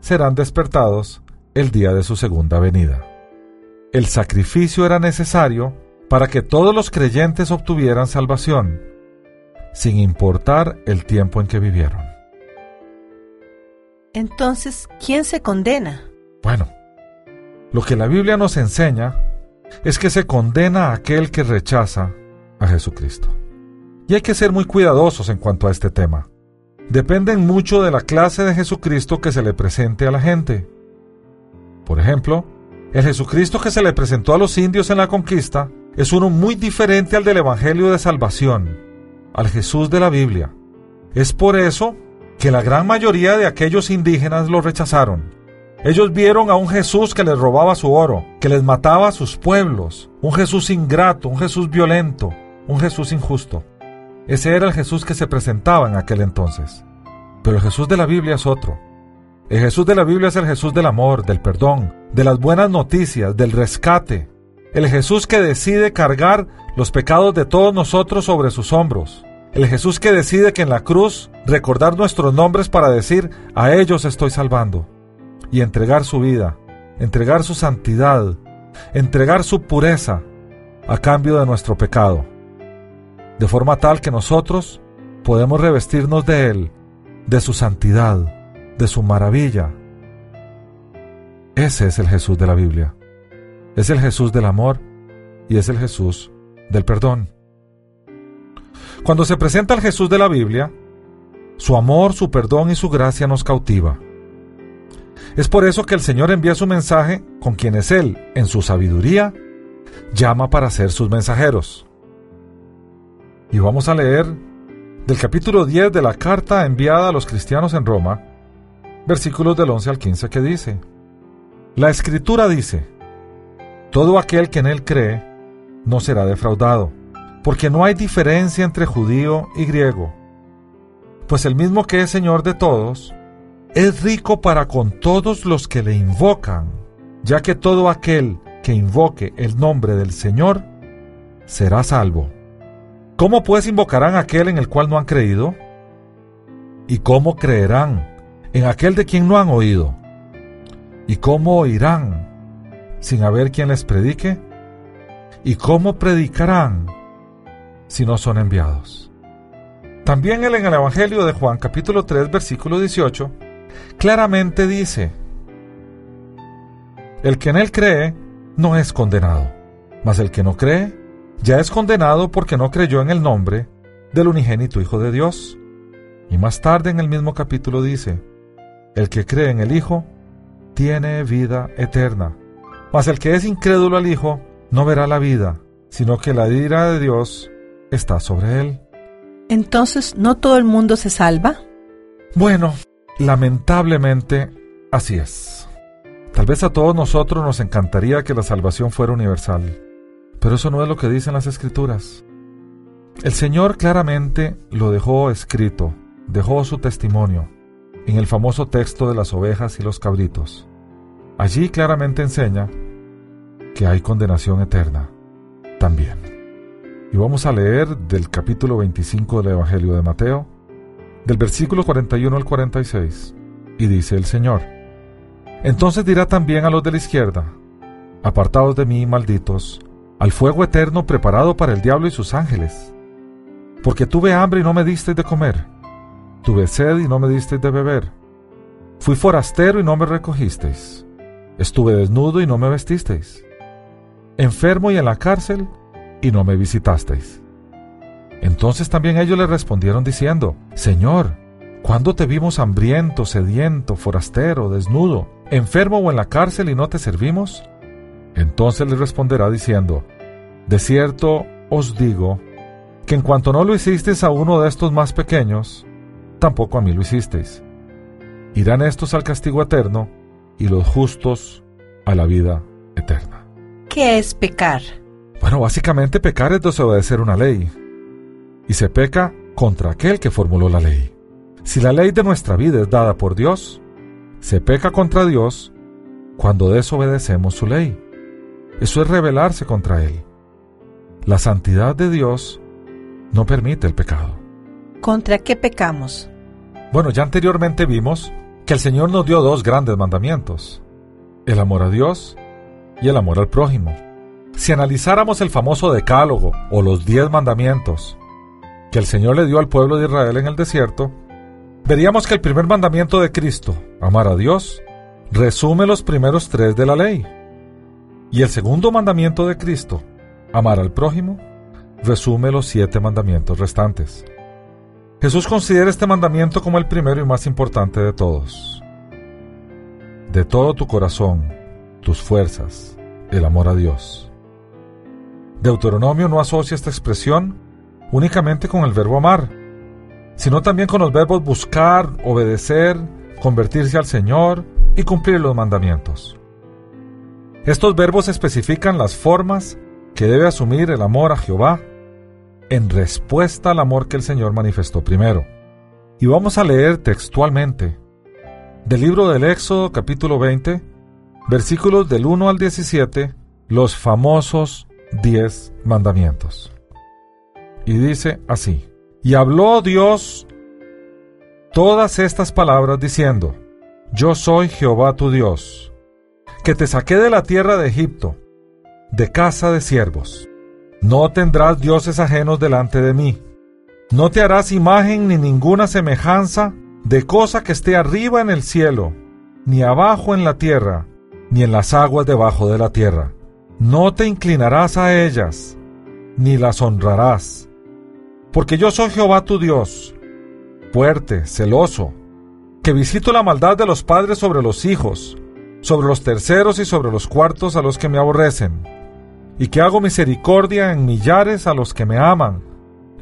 Speaker 2: serán despertados el día de su segunda venida. El sacrificio era necesario para que todos los creyentes obtuvieran salvación, sin importar el tiempo en que vivieron.
Speaker 3: Entonces, ¿quién se condena?
Speaker 2: Bueno, lo que la Biblia nos enseña es que se condena a aquel que rechaza a Jesucristo. Y hay que ser muy cuidadosos en cuanto a este tema. Dependen mucho de la clase de Jesucristo que se le presente a la gente. Por ejemplo, el Jesucristo que se le presentó a los indios en la conquista es uno muy diferente al del Evangelio de Salvación, al Jesús de la Biblia. Es por eso que la gran mayoría de aquellos indígenas lo rechazaron. Ellos vieron a un Jesús que les robaba su oro, que les mataba a sus pueblos, un Jesús ingrato, un Jesús violento, un Jesús injusto. Ese era el Jesús que se presentaba en aquel entonces. Pero el Jesús de la Biblia es otro. El Jesús de la Biblia es el Jesús del amor, del perdón, de las buenas noticias, del rescate, el Jesús que decide cargar los pecados de todos nosotros sobre sus hombros. El Jesús que decide que en la cruz recordar nuestros nombres para decir, a ellos estoy salvando. Y entregar su vida, entregar su santidad, entregar su pureza a cambio de nuestro pecado. De forma tal que nosotros podemos revestirnos de Él, de su santidad, de su maravilla. Ese es el Jesús de la Biblia. Es el Jesús del amor y es el Jesús del perdón. Cuando se presenta el Jesús de la Biblia, su amor, su perdón y su gracia nos cautiva. Es por eso que el Señor envía su mensaje con quienes Él, en su sabiduría, llama para ser sus mensajeros. Y vamos a leer del capítulo 10 de la carta enviada a los cristianos en Roma, versículos del 11 al 15 que dice, La escritura dice, todo aquel que en él cree no será defraudado, porque no hay diferencia entre judío y griego, pues el mismo que es Señor de todos, es rico para con todos los que le invocan, ya que todo aquel que invoque el nombre del Señor será salvo. ¿Cómo pues invocarán a aquel en el cual no han creído? ¿Y cómo creerán en aquel de quien no han oído? ¿Y cómo oirán sin haber quien les predique? ¿Y cómo predicarán si no son enviados? También él en el Evangelio de Juan capítulo 3 versículo 18 claramente dice, el que en él cree no es condenado, mas el que no cree ya es condenado porque no creyó en el nombre del unigénito Hijo de Dios. Y más tarde en el mismo capítulo dice, el que cree en el Hijo tiene vida eterna mas el que es incrédulo al Hijo no verá la vida, sino que la ira de Dios está sobre él.
Speaker 3: Entonces, ¿no todo el mundo se salva?
Speaker 2: Bueno, lamentablemente así es. Tal vez a todos nosotros nos encantaría que la salvación fuera universal, pero eso no es lo que dicen las escrituras. El Señor claramente lo dejó escrito, dejó su testimonio en el famoso texto de las ovejas y los cabritos. Allí claramente enseña que hay condenación eterna también. Y vamos a leer del capítulo 25 del Evangelio de Mateo, del versículo 41 al 46, y dice el Señor, Entonces dirá también a los de la izquierda, Apartados de mí, malditos, al fuego eterno preparado para el diablo y sus ángeles. Porque tuve hambre y no me disteis de comer, tuve sed y no me disteis de beber, fui forastero y no me recogisteis, estuve desnudo y no me vestisteis enfermo y en la cárcel, y no me visitasteis. Entonces también ellos le respondieron diciendo, Señor, ¿cuándo te vimos hambriento, sediento, forastero, desnudo, enfermo o en la cárcel y no te servimos? Entonces le responderá diciendo, De cierto os digo, que en cuanto no lo hicisteis a uno de estos más pequeños, tampoco a mí lo hicisteis. Irán estos al castigo eterno y los justos a la vida eterna.
Speaker 3: ¿Qué es pecar?
Speaker 2: Bueno, básicamente pecar es desobedecer una ley. Y se peca contra aquel que formuló la ley. Si la ley de nuestra vida es dada por Dios, se peca contra Dios cuando desobedecemos su ley. Eso es rebelarse contra Él. La santidad de Dios no permite el pecado.
Speaker 3: ¿Contra qué pecamos?
Speaker 2: Bueno, ya anteriormente vimos que el Señor nos dio dos grandes mandamientos. El amor a Dios y el amor al prójimo. Si analizáramos el famoso decálogo o los diez mandamientos que el Señor le dio al pueblo de Israel en el desierto, veríamos que el primer mandamiento de Cristo, amar a Dios, resume los primeros tres de la ley. Y el segundo mandamiento de Cristo, amar al prójimo, resume los siete mandamientos restantes. Jesús considera este mandamiento como el primero y más importante de todos. De todo tu corazón, tus fuerzas, el amor a Dios. Deuteronomio no asocia esta expresión únicamente con el verbo amar, sino también con los verbos buscar, obedecer, convertirse al Señor y cumplir los mandamientos. Estos verbos especifican las formas que debe asumir el amor a Jehová en respuesta al amor que el Señor manifestó primero. Y vamos a leer textualmente del libro del Éxodo capítulo 20, versículos del 1 al 17, los famosos 10 mandamientos. Y dice así, y habló Dios todas estas palabras diciendo, Yo soy Jehová tu Dios, que te saqué de la tierra de Egipto, de casa de siervos. No tendrás dioses ajenos delante de mí. No te harás imagen ni ninguna semejanza de cosa que esté arriba en el cielo, ni abajo en la tierra, ni en las aguas debajo de la tierra. No te inclinarás a ellas, ni las honrarás. Porque yo soy Jehová tu Dios, fuerte, celoso, que visito la maldad de los padres sobre los hijos, sobre los terceros y sobre los cuartos a los que me aborrecen, y que hago misericordia en millares a los que me aman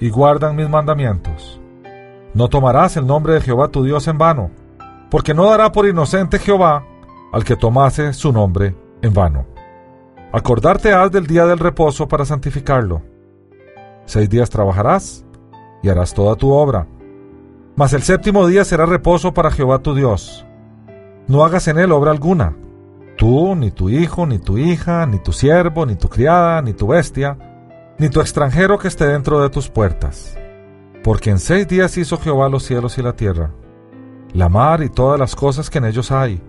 Speaker 2: y guardan mis mandamientos. No tomarás el nombre de Jehová tu Dios en vano, porque no dará por inocente Jehová al que tomase su nombre en vano. Acordarte has del día del reposo para santificarlo. Seis días trabajarás y harás toda tu obra. Mas el séptimo día será reposo para Jehová tu Dios. No hagas en él obra alguna. Tú, ni tu hijo, ni tu hija, ni tu siervo, ni tu criada, ni tu bestia, ni tu extranjero que esté dentro de tus puertas. Porque en seis días hizo Jehová los cielos y la tierra, la mar y todas las cosas que en ellos hay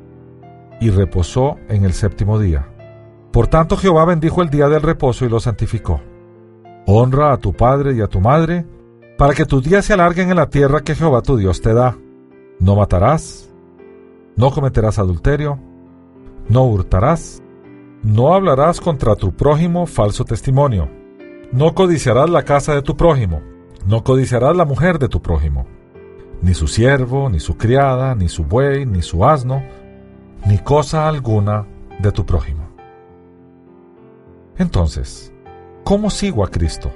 Speaker 2: y reposó en el séptimo día. Por tanto Jehová bendijo el día del reposo y lo santificó. Honra a tu padre y a tu madre, para que tus días se alarguen en la tierra que Jehová tu Dios te da. No matarás, no cometerás adulterio, no hurtarás, no hablarás contra tu prójimo falso testimonio, no codiciarás la casa de tu prójimo, no codiciarás la mujer de tu prójimo, ni su siervo, ni su criada, ni su buey, ni su asno, ni cosa alguna de tu prójimo. Entonces, ¿cómo sigo a Cristo?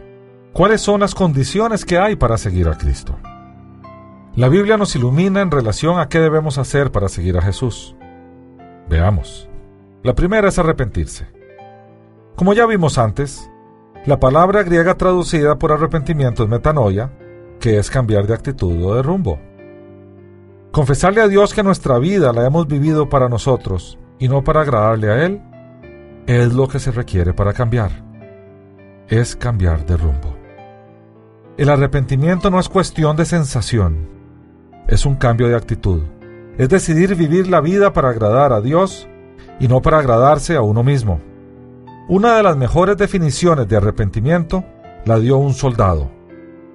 Speaker 2: ¿Cuáles son las condiciones que hay para seguir a Cristo? La Biblia nos ilumina en relación a qué debemos hacer para seguir a Jesús. Veamos. La primera es arrepentirse. Como ya vimos antes, la palabra griega traducida por arrepentimiento es metanoia, que es cambiar de actitud o de rumbo. Confesarle a Dios que nuestra vida la hemos vivido para nosotros y no para agradarle a Él, es lo que se requiere para cambiar. Es cambiar de rumbo. El arrepentimiento no es cuestión de sensación, es un cambio de actitud. Es decidir vivir la vida para agradar a Dios y no para agradarse a uno mismo. Una de las mejores definiciones de arrepentimiento la dio un soldado.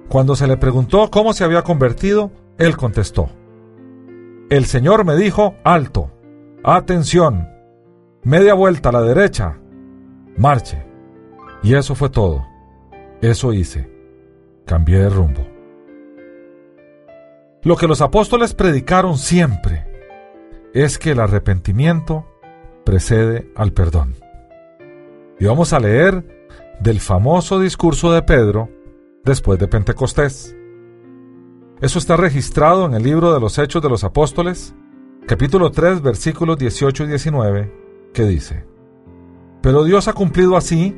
Speaker 2: Cuando se le preguntó cómo se había convertido, él contestó, El Señor me dijo, alto, atención, media vuelta a la derecha, marche. Y eso fue todo. Eso hice. Cambié de rumbo. Lo que los apóstoles predicaron siempre es que el arrepentimiento precede al perdón. Y vamos a leer del famoso discurso de Pedro después de Pentecostés. Eso está registrado en el libro de los Hechos de los Apóstoles, capítulo 3, versículos 18 y 19, que dice, Pero Dios ha cumplido así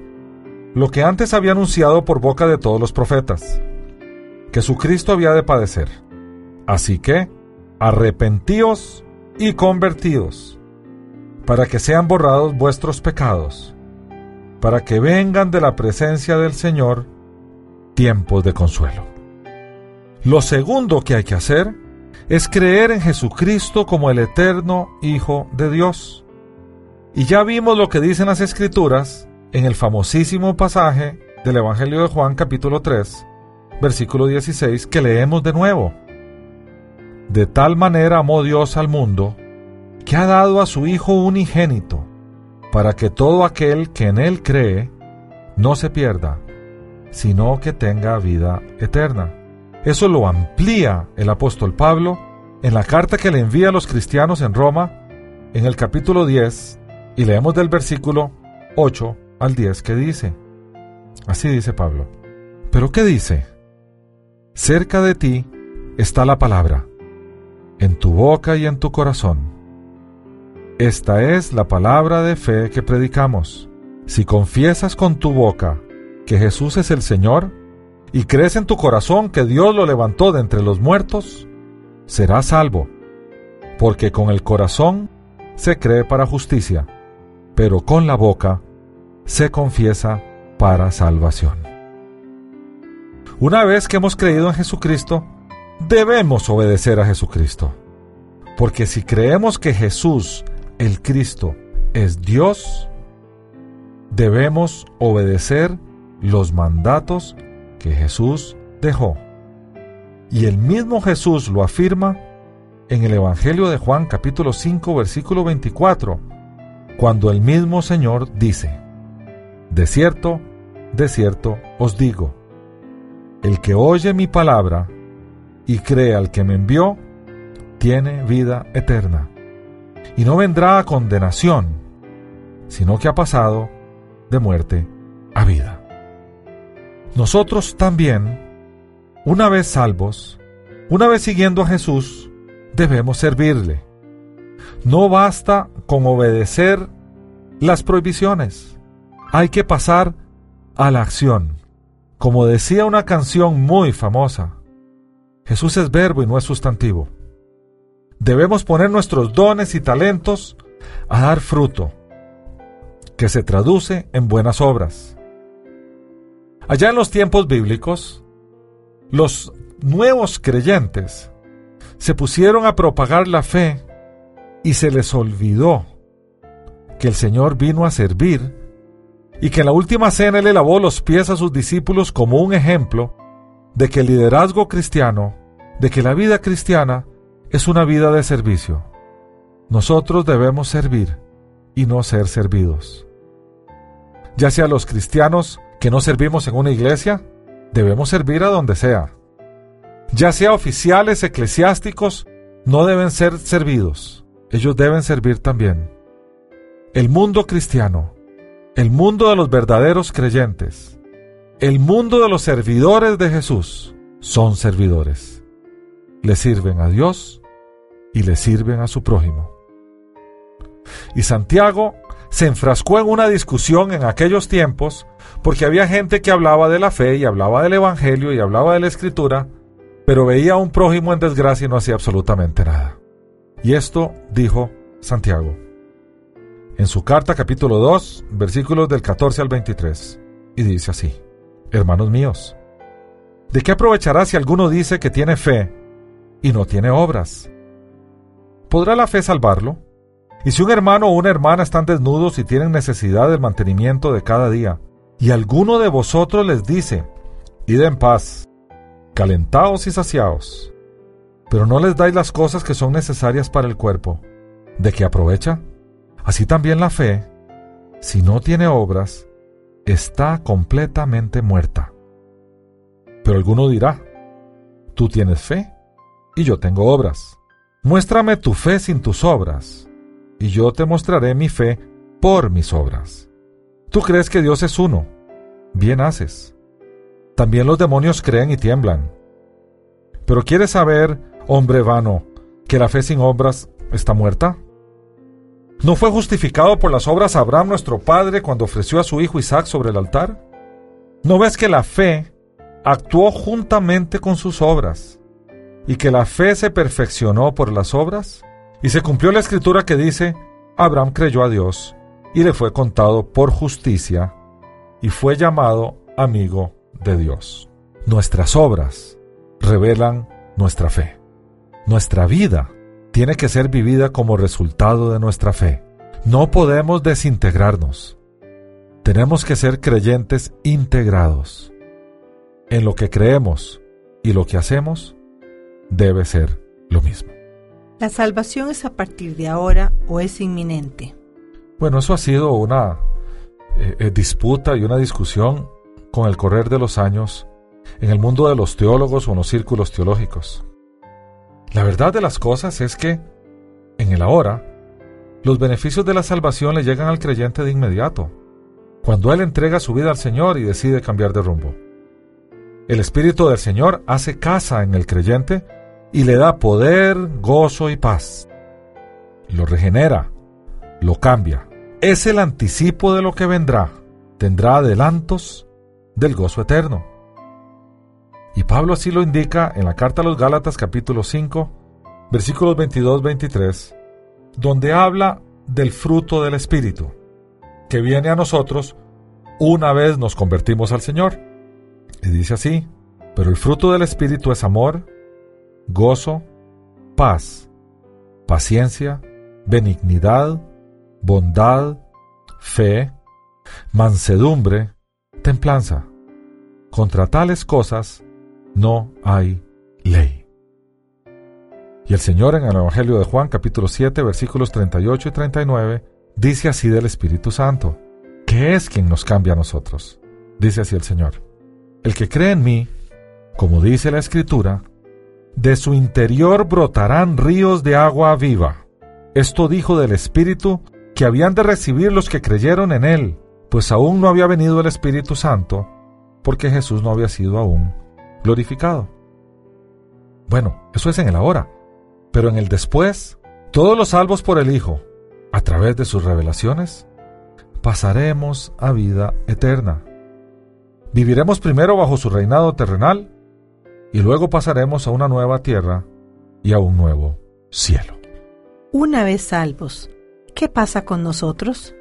Speaker 2: lo que antes había anunciado por boca de todos los profetas, que su Cristo había de padecer. Así que, arrepentíos y convertíos, para que sean borrados vuestros pecados, para que vengan de la presencia del Señor tiempos de consuelo. Lo segundo que hay que hacer es creer en Jesucristo como el eterno Hijo de Dios. Y ya vimos lo que dicen las Escrituras en el famosísimo pasaje del Evangelio de Juan capítulo 3, versículo 16, que leemos de nuevo. De tal manera amó Dios al mundo, que ha dado a su Hijo unigénito, para que todo aquel que en Él cree no se pierda, sino que tenga vida eterna. Eso lo amplía el apóstol Pablo en la carta que le envía a los cristianos en Roma, en el capítulo 10, y leemos del versículo 8 al 10 que dice. Así dice Pablo. ¿Pero qué dice? Cerca de ti está la palabra, en tu boca y en tu corazón. Esta es la palabra de fe que predicamos. Si confiesas con tu boca que Jesús es el Señor, y crees en tu corazón que Dios lo levantó de entre los muertos, serás salvo, porque con el corazón se cree para justicia, pero con la boca se confiesa para salvación. Una vez que hemos creído en Jesucristo, debemos obedecer a Jesucristo, porque si creemos que Jesús, el Cristo, es Dios, debemos obedecer los mandatos que Jesús dejó. Y el mismo Jesús lo afirma en el Evangelio de Juan capítulo 5 versículo 24, cuando el mismo Señor dice, De cierto, de cierto os digo, el que oye mi palabra y cree al que me envió, tiene vida eterna, y no vendrá a condenación, sino que ha pasado de muerte a vida. Nosotros también, una vez salvos, una vez siguiendo a Jesús, debemos servirle. No basta con obedecer las prohibiciones. Hay que pasar a la acción. Como decía una canción muy famosa, Jesús es verbo y no es sustantivo. Debemos poner nuestros dones y talentos a dar fruto, que se traduce en buenas obras. Allá en los tiempos bíblicos, los nuevos creyentes se pusieron a propagar la fe y se les olvidó que el Señor vino a servir y que en la última cena le lavó los pies a sus discípulos como un ejemplo de que el liderazgo cristiano, de que la vida cristiana es una vida de servicio. Nosotros debemos servir y no ser servidos. Ya sea los cristianos que no servimos en una iglesia, debemos servir a donde sea. Ya sea oficiales, eclesiásticos, no deben ser servidos, ellos deben servir también. El mundo cristiano, el mundo de los verdaderos creyentes, El mundo de los servidores de Jesús son servidores. Le sirven a Dios y le sirven a su prójimo. Y Santiago se enfrascó en una discusión en aquellos tiempos porque había gente que hablaba de la fe y hablaba del Evangelio y hablaba de la Escritura, pero veía a un prójimo en desgracia y no hacía absolutamente nada. Y esto dijo Santiago. En su carta capítulo 2, versículos del 14 al 23, y dice así, Hermanos míos, ¿de qué aprovechará si alguno dice que tiene fe y no tiene obras? ¿Podrá la fe salvarlo? Y si un hermano o una hermana están desnudos y tienen necesidad del mantenimiento de cada día, y alguno de vosotros les dice, id en paz, calentaos y saciaos, pero no les dais las cosas que son necesarias para el cuerpo, ¿de qué aprovecha? Así también la fe, si no tiene obras, está completamente muerta. Pero alguno dirá, tú tienes fe y yo tengo obras. Muéstrame tu fe sin tus obras y yo te mostraré mi fe por mis obras. Tú crees que Dios es uno. Bien haces. También los demonios creen y tiemblan. Pero ¿quieres saber, hombre vano, que la fe sin obras está muerta? ¿No fue justificado por las obras Abraham nuestro padre cuando ofreció a su hijo Isaac sobre el altar? ¿No ves que la fe actuó juntamente con sus obras y que la fe se perfeccionó por las obras? Y se cumplió la escritura que dice, Abraham creyó a Dios y le fue contado por justicia y fue llamado amigo de Dios. Nuestras obras revelan nuestra fe. Nuestra vida tiene que ser vivida como resultado de nuestra fe. No podemos desintegrarnos. Tenemos que ser creyentes integrados. En lo que creemos y lo que hacemos debe ser lo mismo.
Speaker 3: ¿La salvación es a partir de ahora o es inminente?
Speaker 2: Bueno, eso ha sido una eh, eh, disputa y una discusión con el correr de los años en el mundo de los teólogos o en los círculos teológicos. La verdad de las cosas es que, en el ahora, los beneficios de la salvación le llegan al creyente de inmediato, cuando él entrega su vida al Señor y decide cambiar de rumbo. El Espíritu del Señor hace casa en el creyente y le da poder, gozo y paz. Lo regenera, lo cambia. Es el anticipo de lo que vendrá. Tendrá adelantos del gozo eterno. Y Pablo así lo indica en la carta a los Gálatas capítulo 5, versículos 22-23, donde habla del fruto del Espíritu, que viene a nosotros una vez nos convertimos al Señor. Y dice así, pero el fruto del Espíritu es amor, gozo, paz, paciencia, benignidad, bondad, fe, mansedumbre, templanza. Contra tales cosas no hay ley. Y el Señor en el Evangelio de Juan capítulo 7 versículos 38 y 39 dice así del Espíritu Santo, que es quien nos cambia a nosotros. Dice así el Señor, el que cree en mí, como dice la Escritura, de su interior brotarán ríos de agua viva. Esto dijo del Espíritu que habían de recibir los que creyeron en Él, pues aún no había venido el Espíritu Santo, porque Jesús no había sido aún glorificado. Bueno, eso es en el ahora, pero en el después, todos los salvos por el Hijo, a través de sus revelaciones, pasaremos a vida eterna. Viviremos primero bajo su reinado terrenal y luego pasaremos a una nueva tierra y a un nuevo cielo.
Speaker 3: Una vez salvos, ¿qué pasa con nosotros?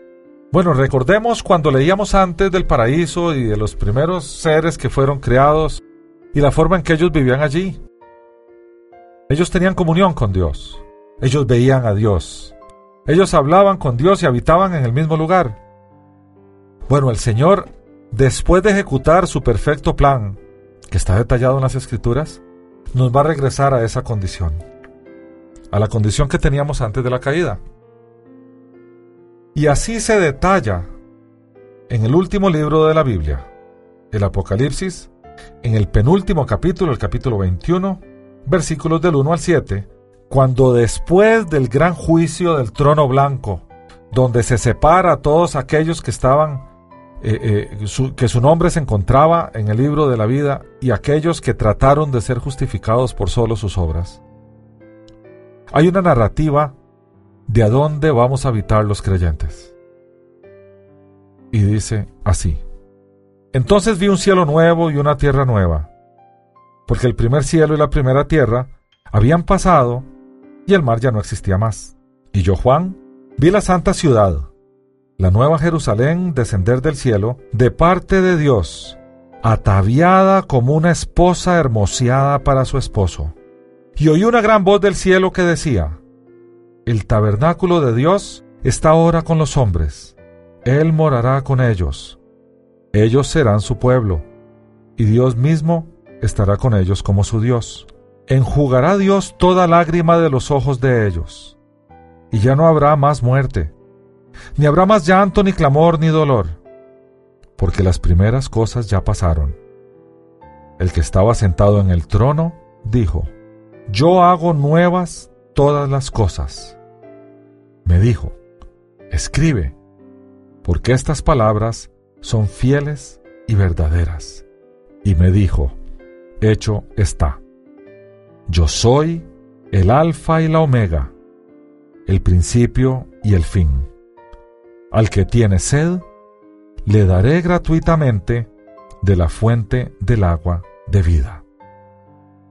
Speaker 2: Bueno, recordemos cuando leíamos antes del paraíso y de los primeros seres que fueron creados y la forma en que ellos vivían allí. Ellos tenían comunión con Dios. Ellos veían a Dios. Ellos hablaban con Dios y habitaban en el mismo lugar. Bueno, el Señor, después de ejecutar su perfecto plan que está detallado en las escrituras, nos va a regresar a esa condición, a la condición que teníamos antes de la caída. Y así se detalla en el último libro de la Biblia, el Apocalipsis, en el penúltimo capítulo, el capítulo 21, versículos del 1 al 7, cuando después del gran juicio del trono blanco, donde se separa a todos aquellos que estaban eh, eh, que su nombre se encontraba en el libro de la vida y aquellos que trataron de ser justificados por solo sus obras. Hay una narrativa de a dónde vamos a habitar los creyentes. Y dice así. Entonces vi un cielo nuevo y una tierra nueva, porque el primer cielo y la primera tierra habían pasado y el mar ya no existía más. Y yo, Juan, vi la santa ciudad, la nueva Jerusalén, descender del cielo, de parte de Dios, ataviada como una esposa hermoseada para su esposo. Y oí una gran voz del cielo que decía, El tabernáculo de Dios está ahora con los hombres, Él morará con ellos, ellos serán su pueblo, y Dios mismo estará con ellos como su Dios. Enjugará Dios toda lágrima de los ojos de ellos, y ya no habrá más muerte, ni habrá más llanto, ni clamor, ni dolor, porque las primeras cosas ya pasaron. El que estaba sentado en el trono dijo, Yo hago nuevas todas las cosas. Me dijo, Escribe, porque estas palabras son fieles y verdaderas. Y me dijo, Hecho está. Yo soy el alfa y la omega, el principio y el fin. Al que tiene sed, le daré gratuitamente de la fuente del agua de vida.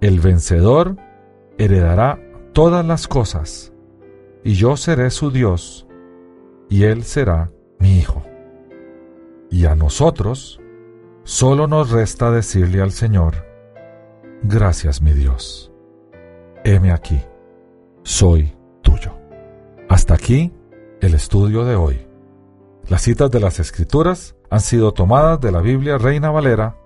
Speaker 2: El vencedor heredará todas las cosas, y yo seré su Dios, y él será mi Hijo. Y a nosotros solo nos resta decirle al Señor, gracias mi Dios heme aquí, soy tuyo. Hasta aquí el estudio de hoy. Las citas de las Escrituras han sido tomadas de la Biblia Reina Valera,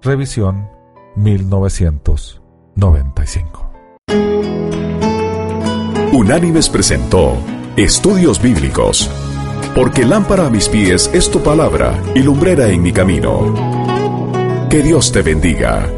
Speaker 2: revisión 1995.
Speaker 1: Unánimes presentó Estudios Bíblicos, porque lámpara a mis pies es tu palabra y lumbrera en mi camino. Que Dios te bendiga.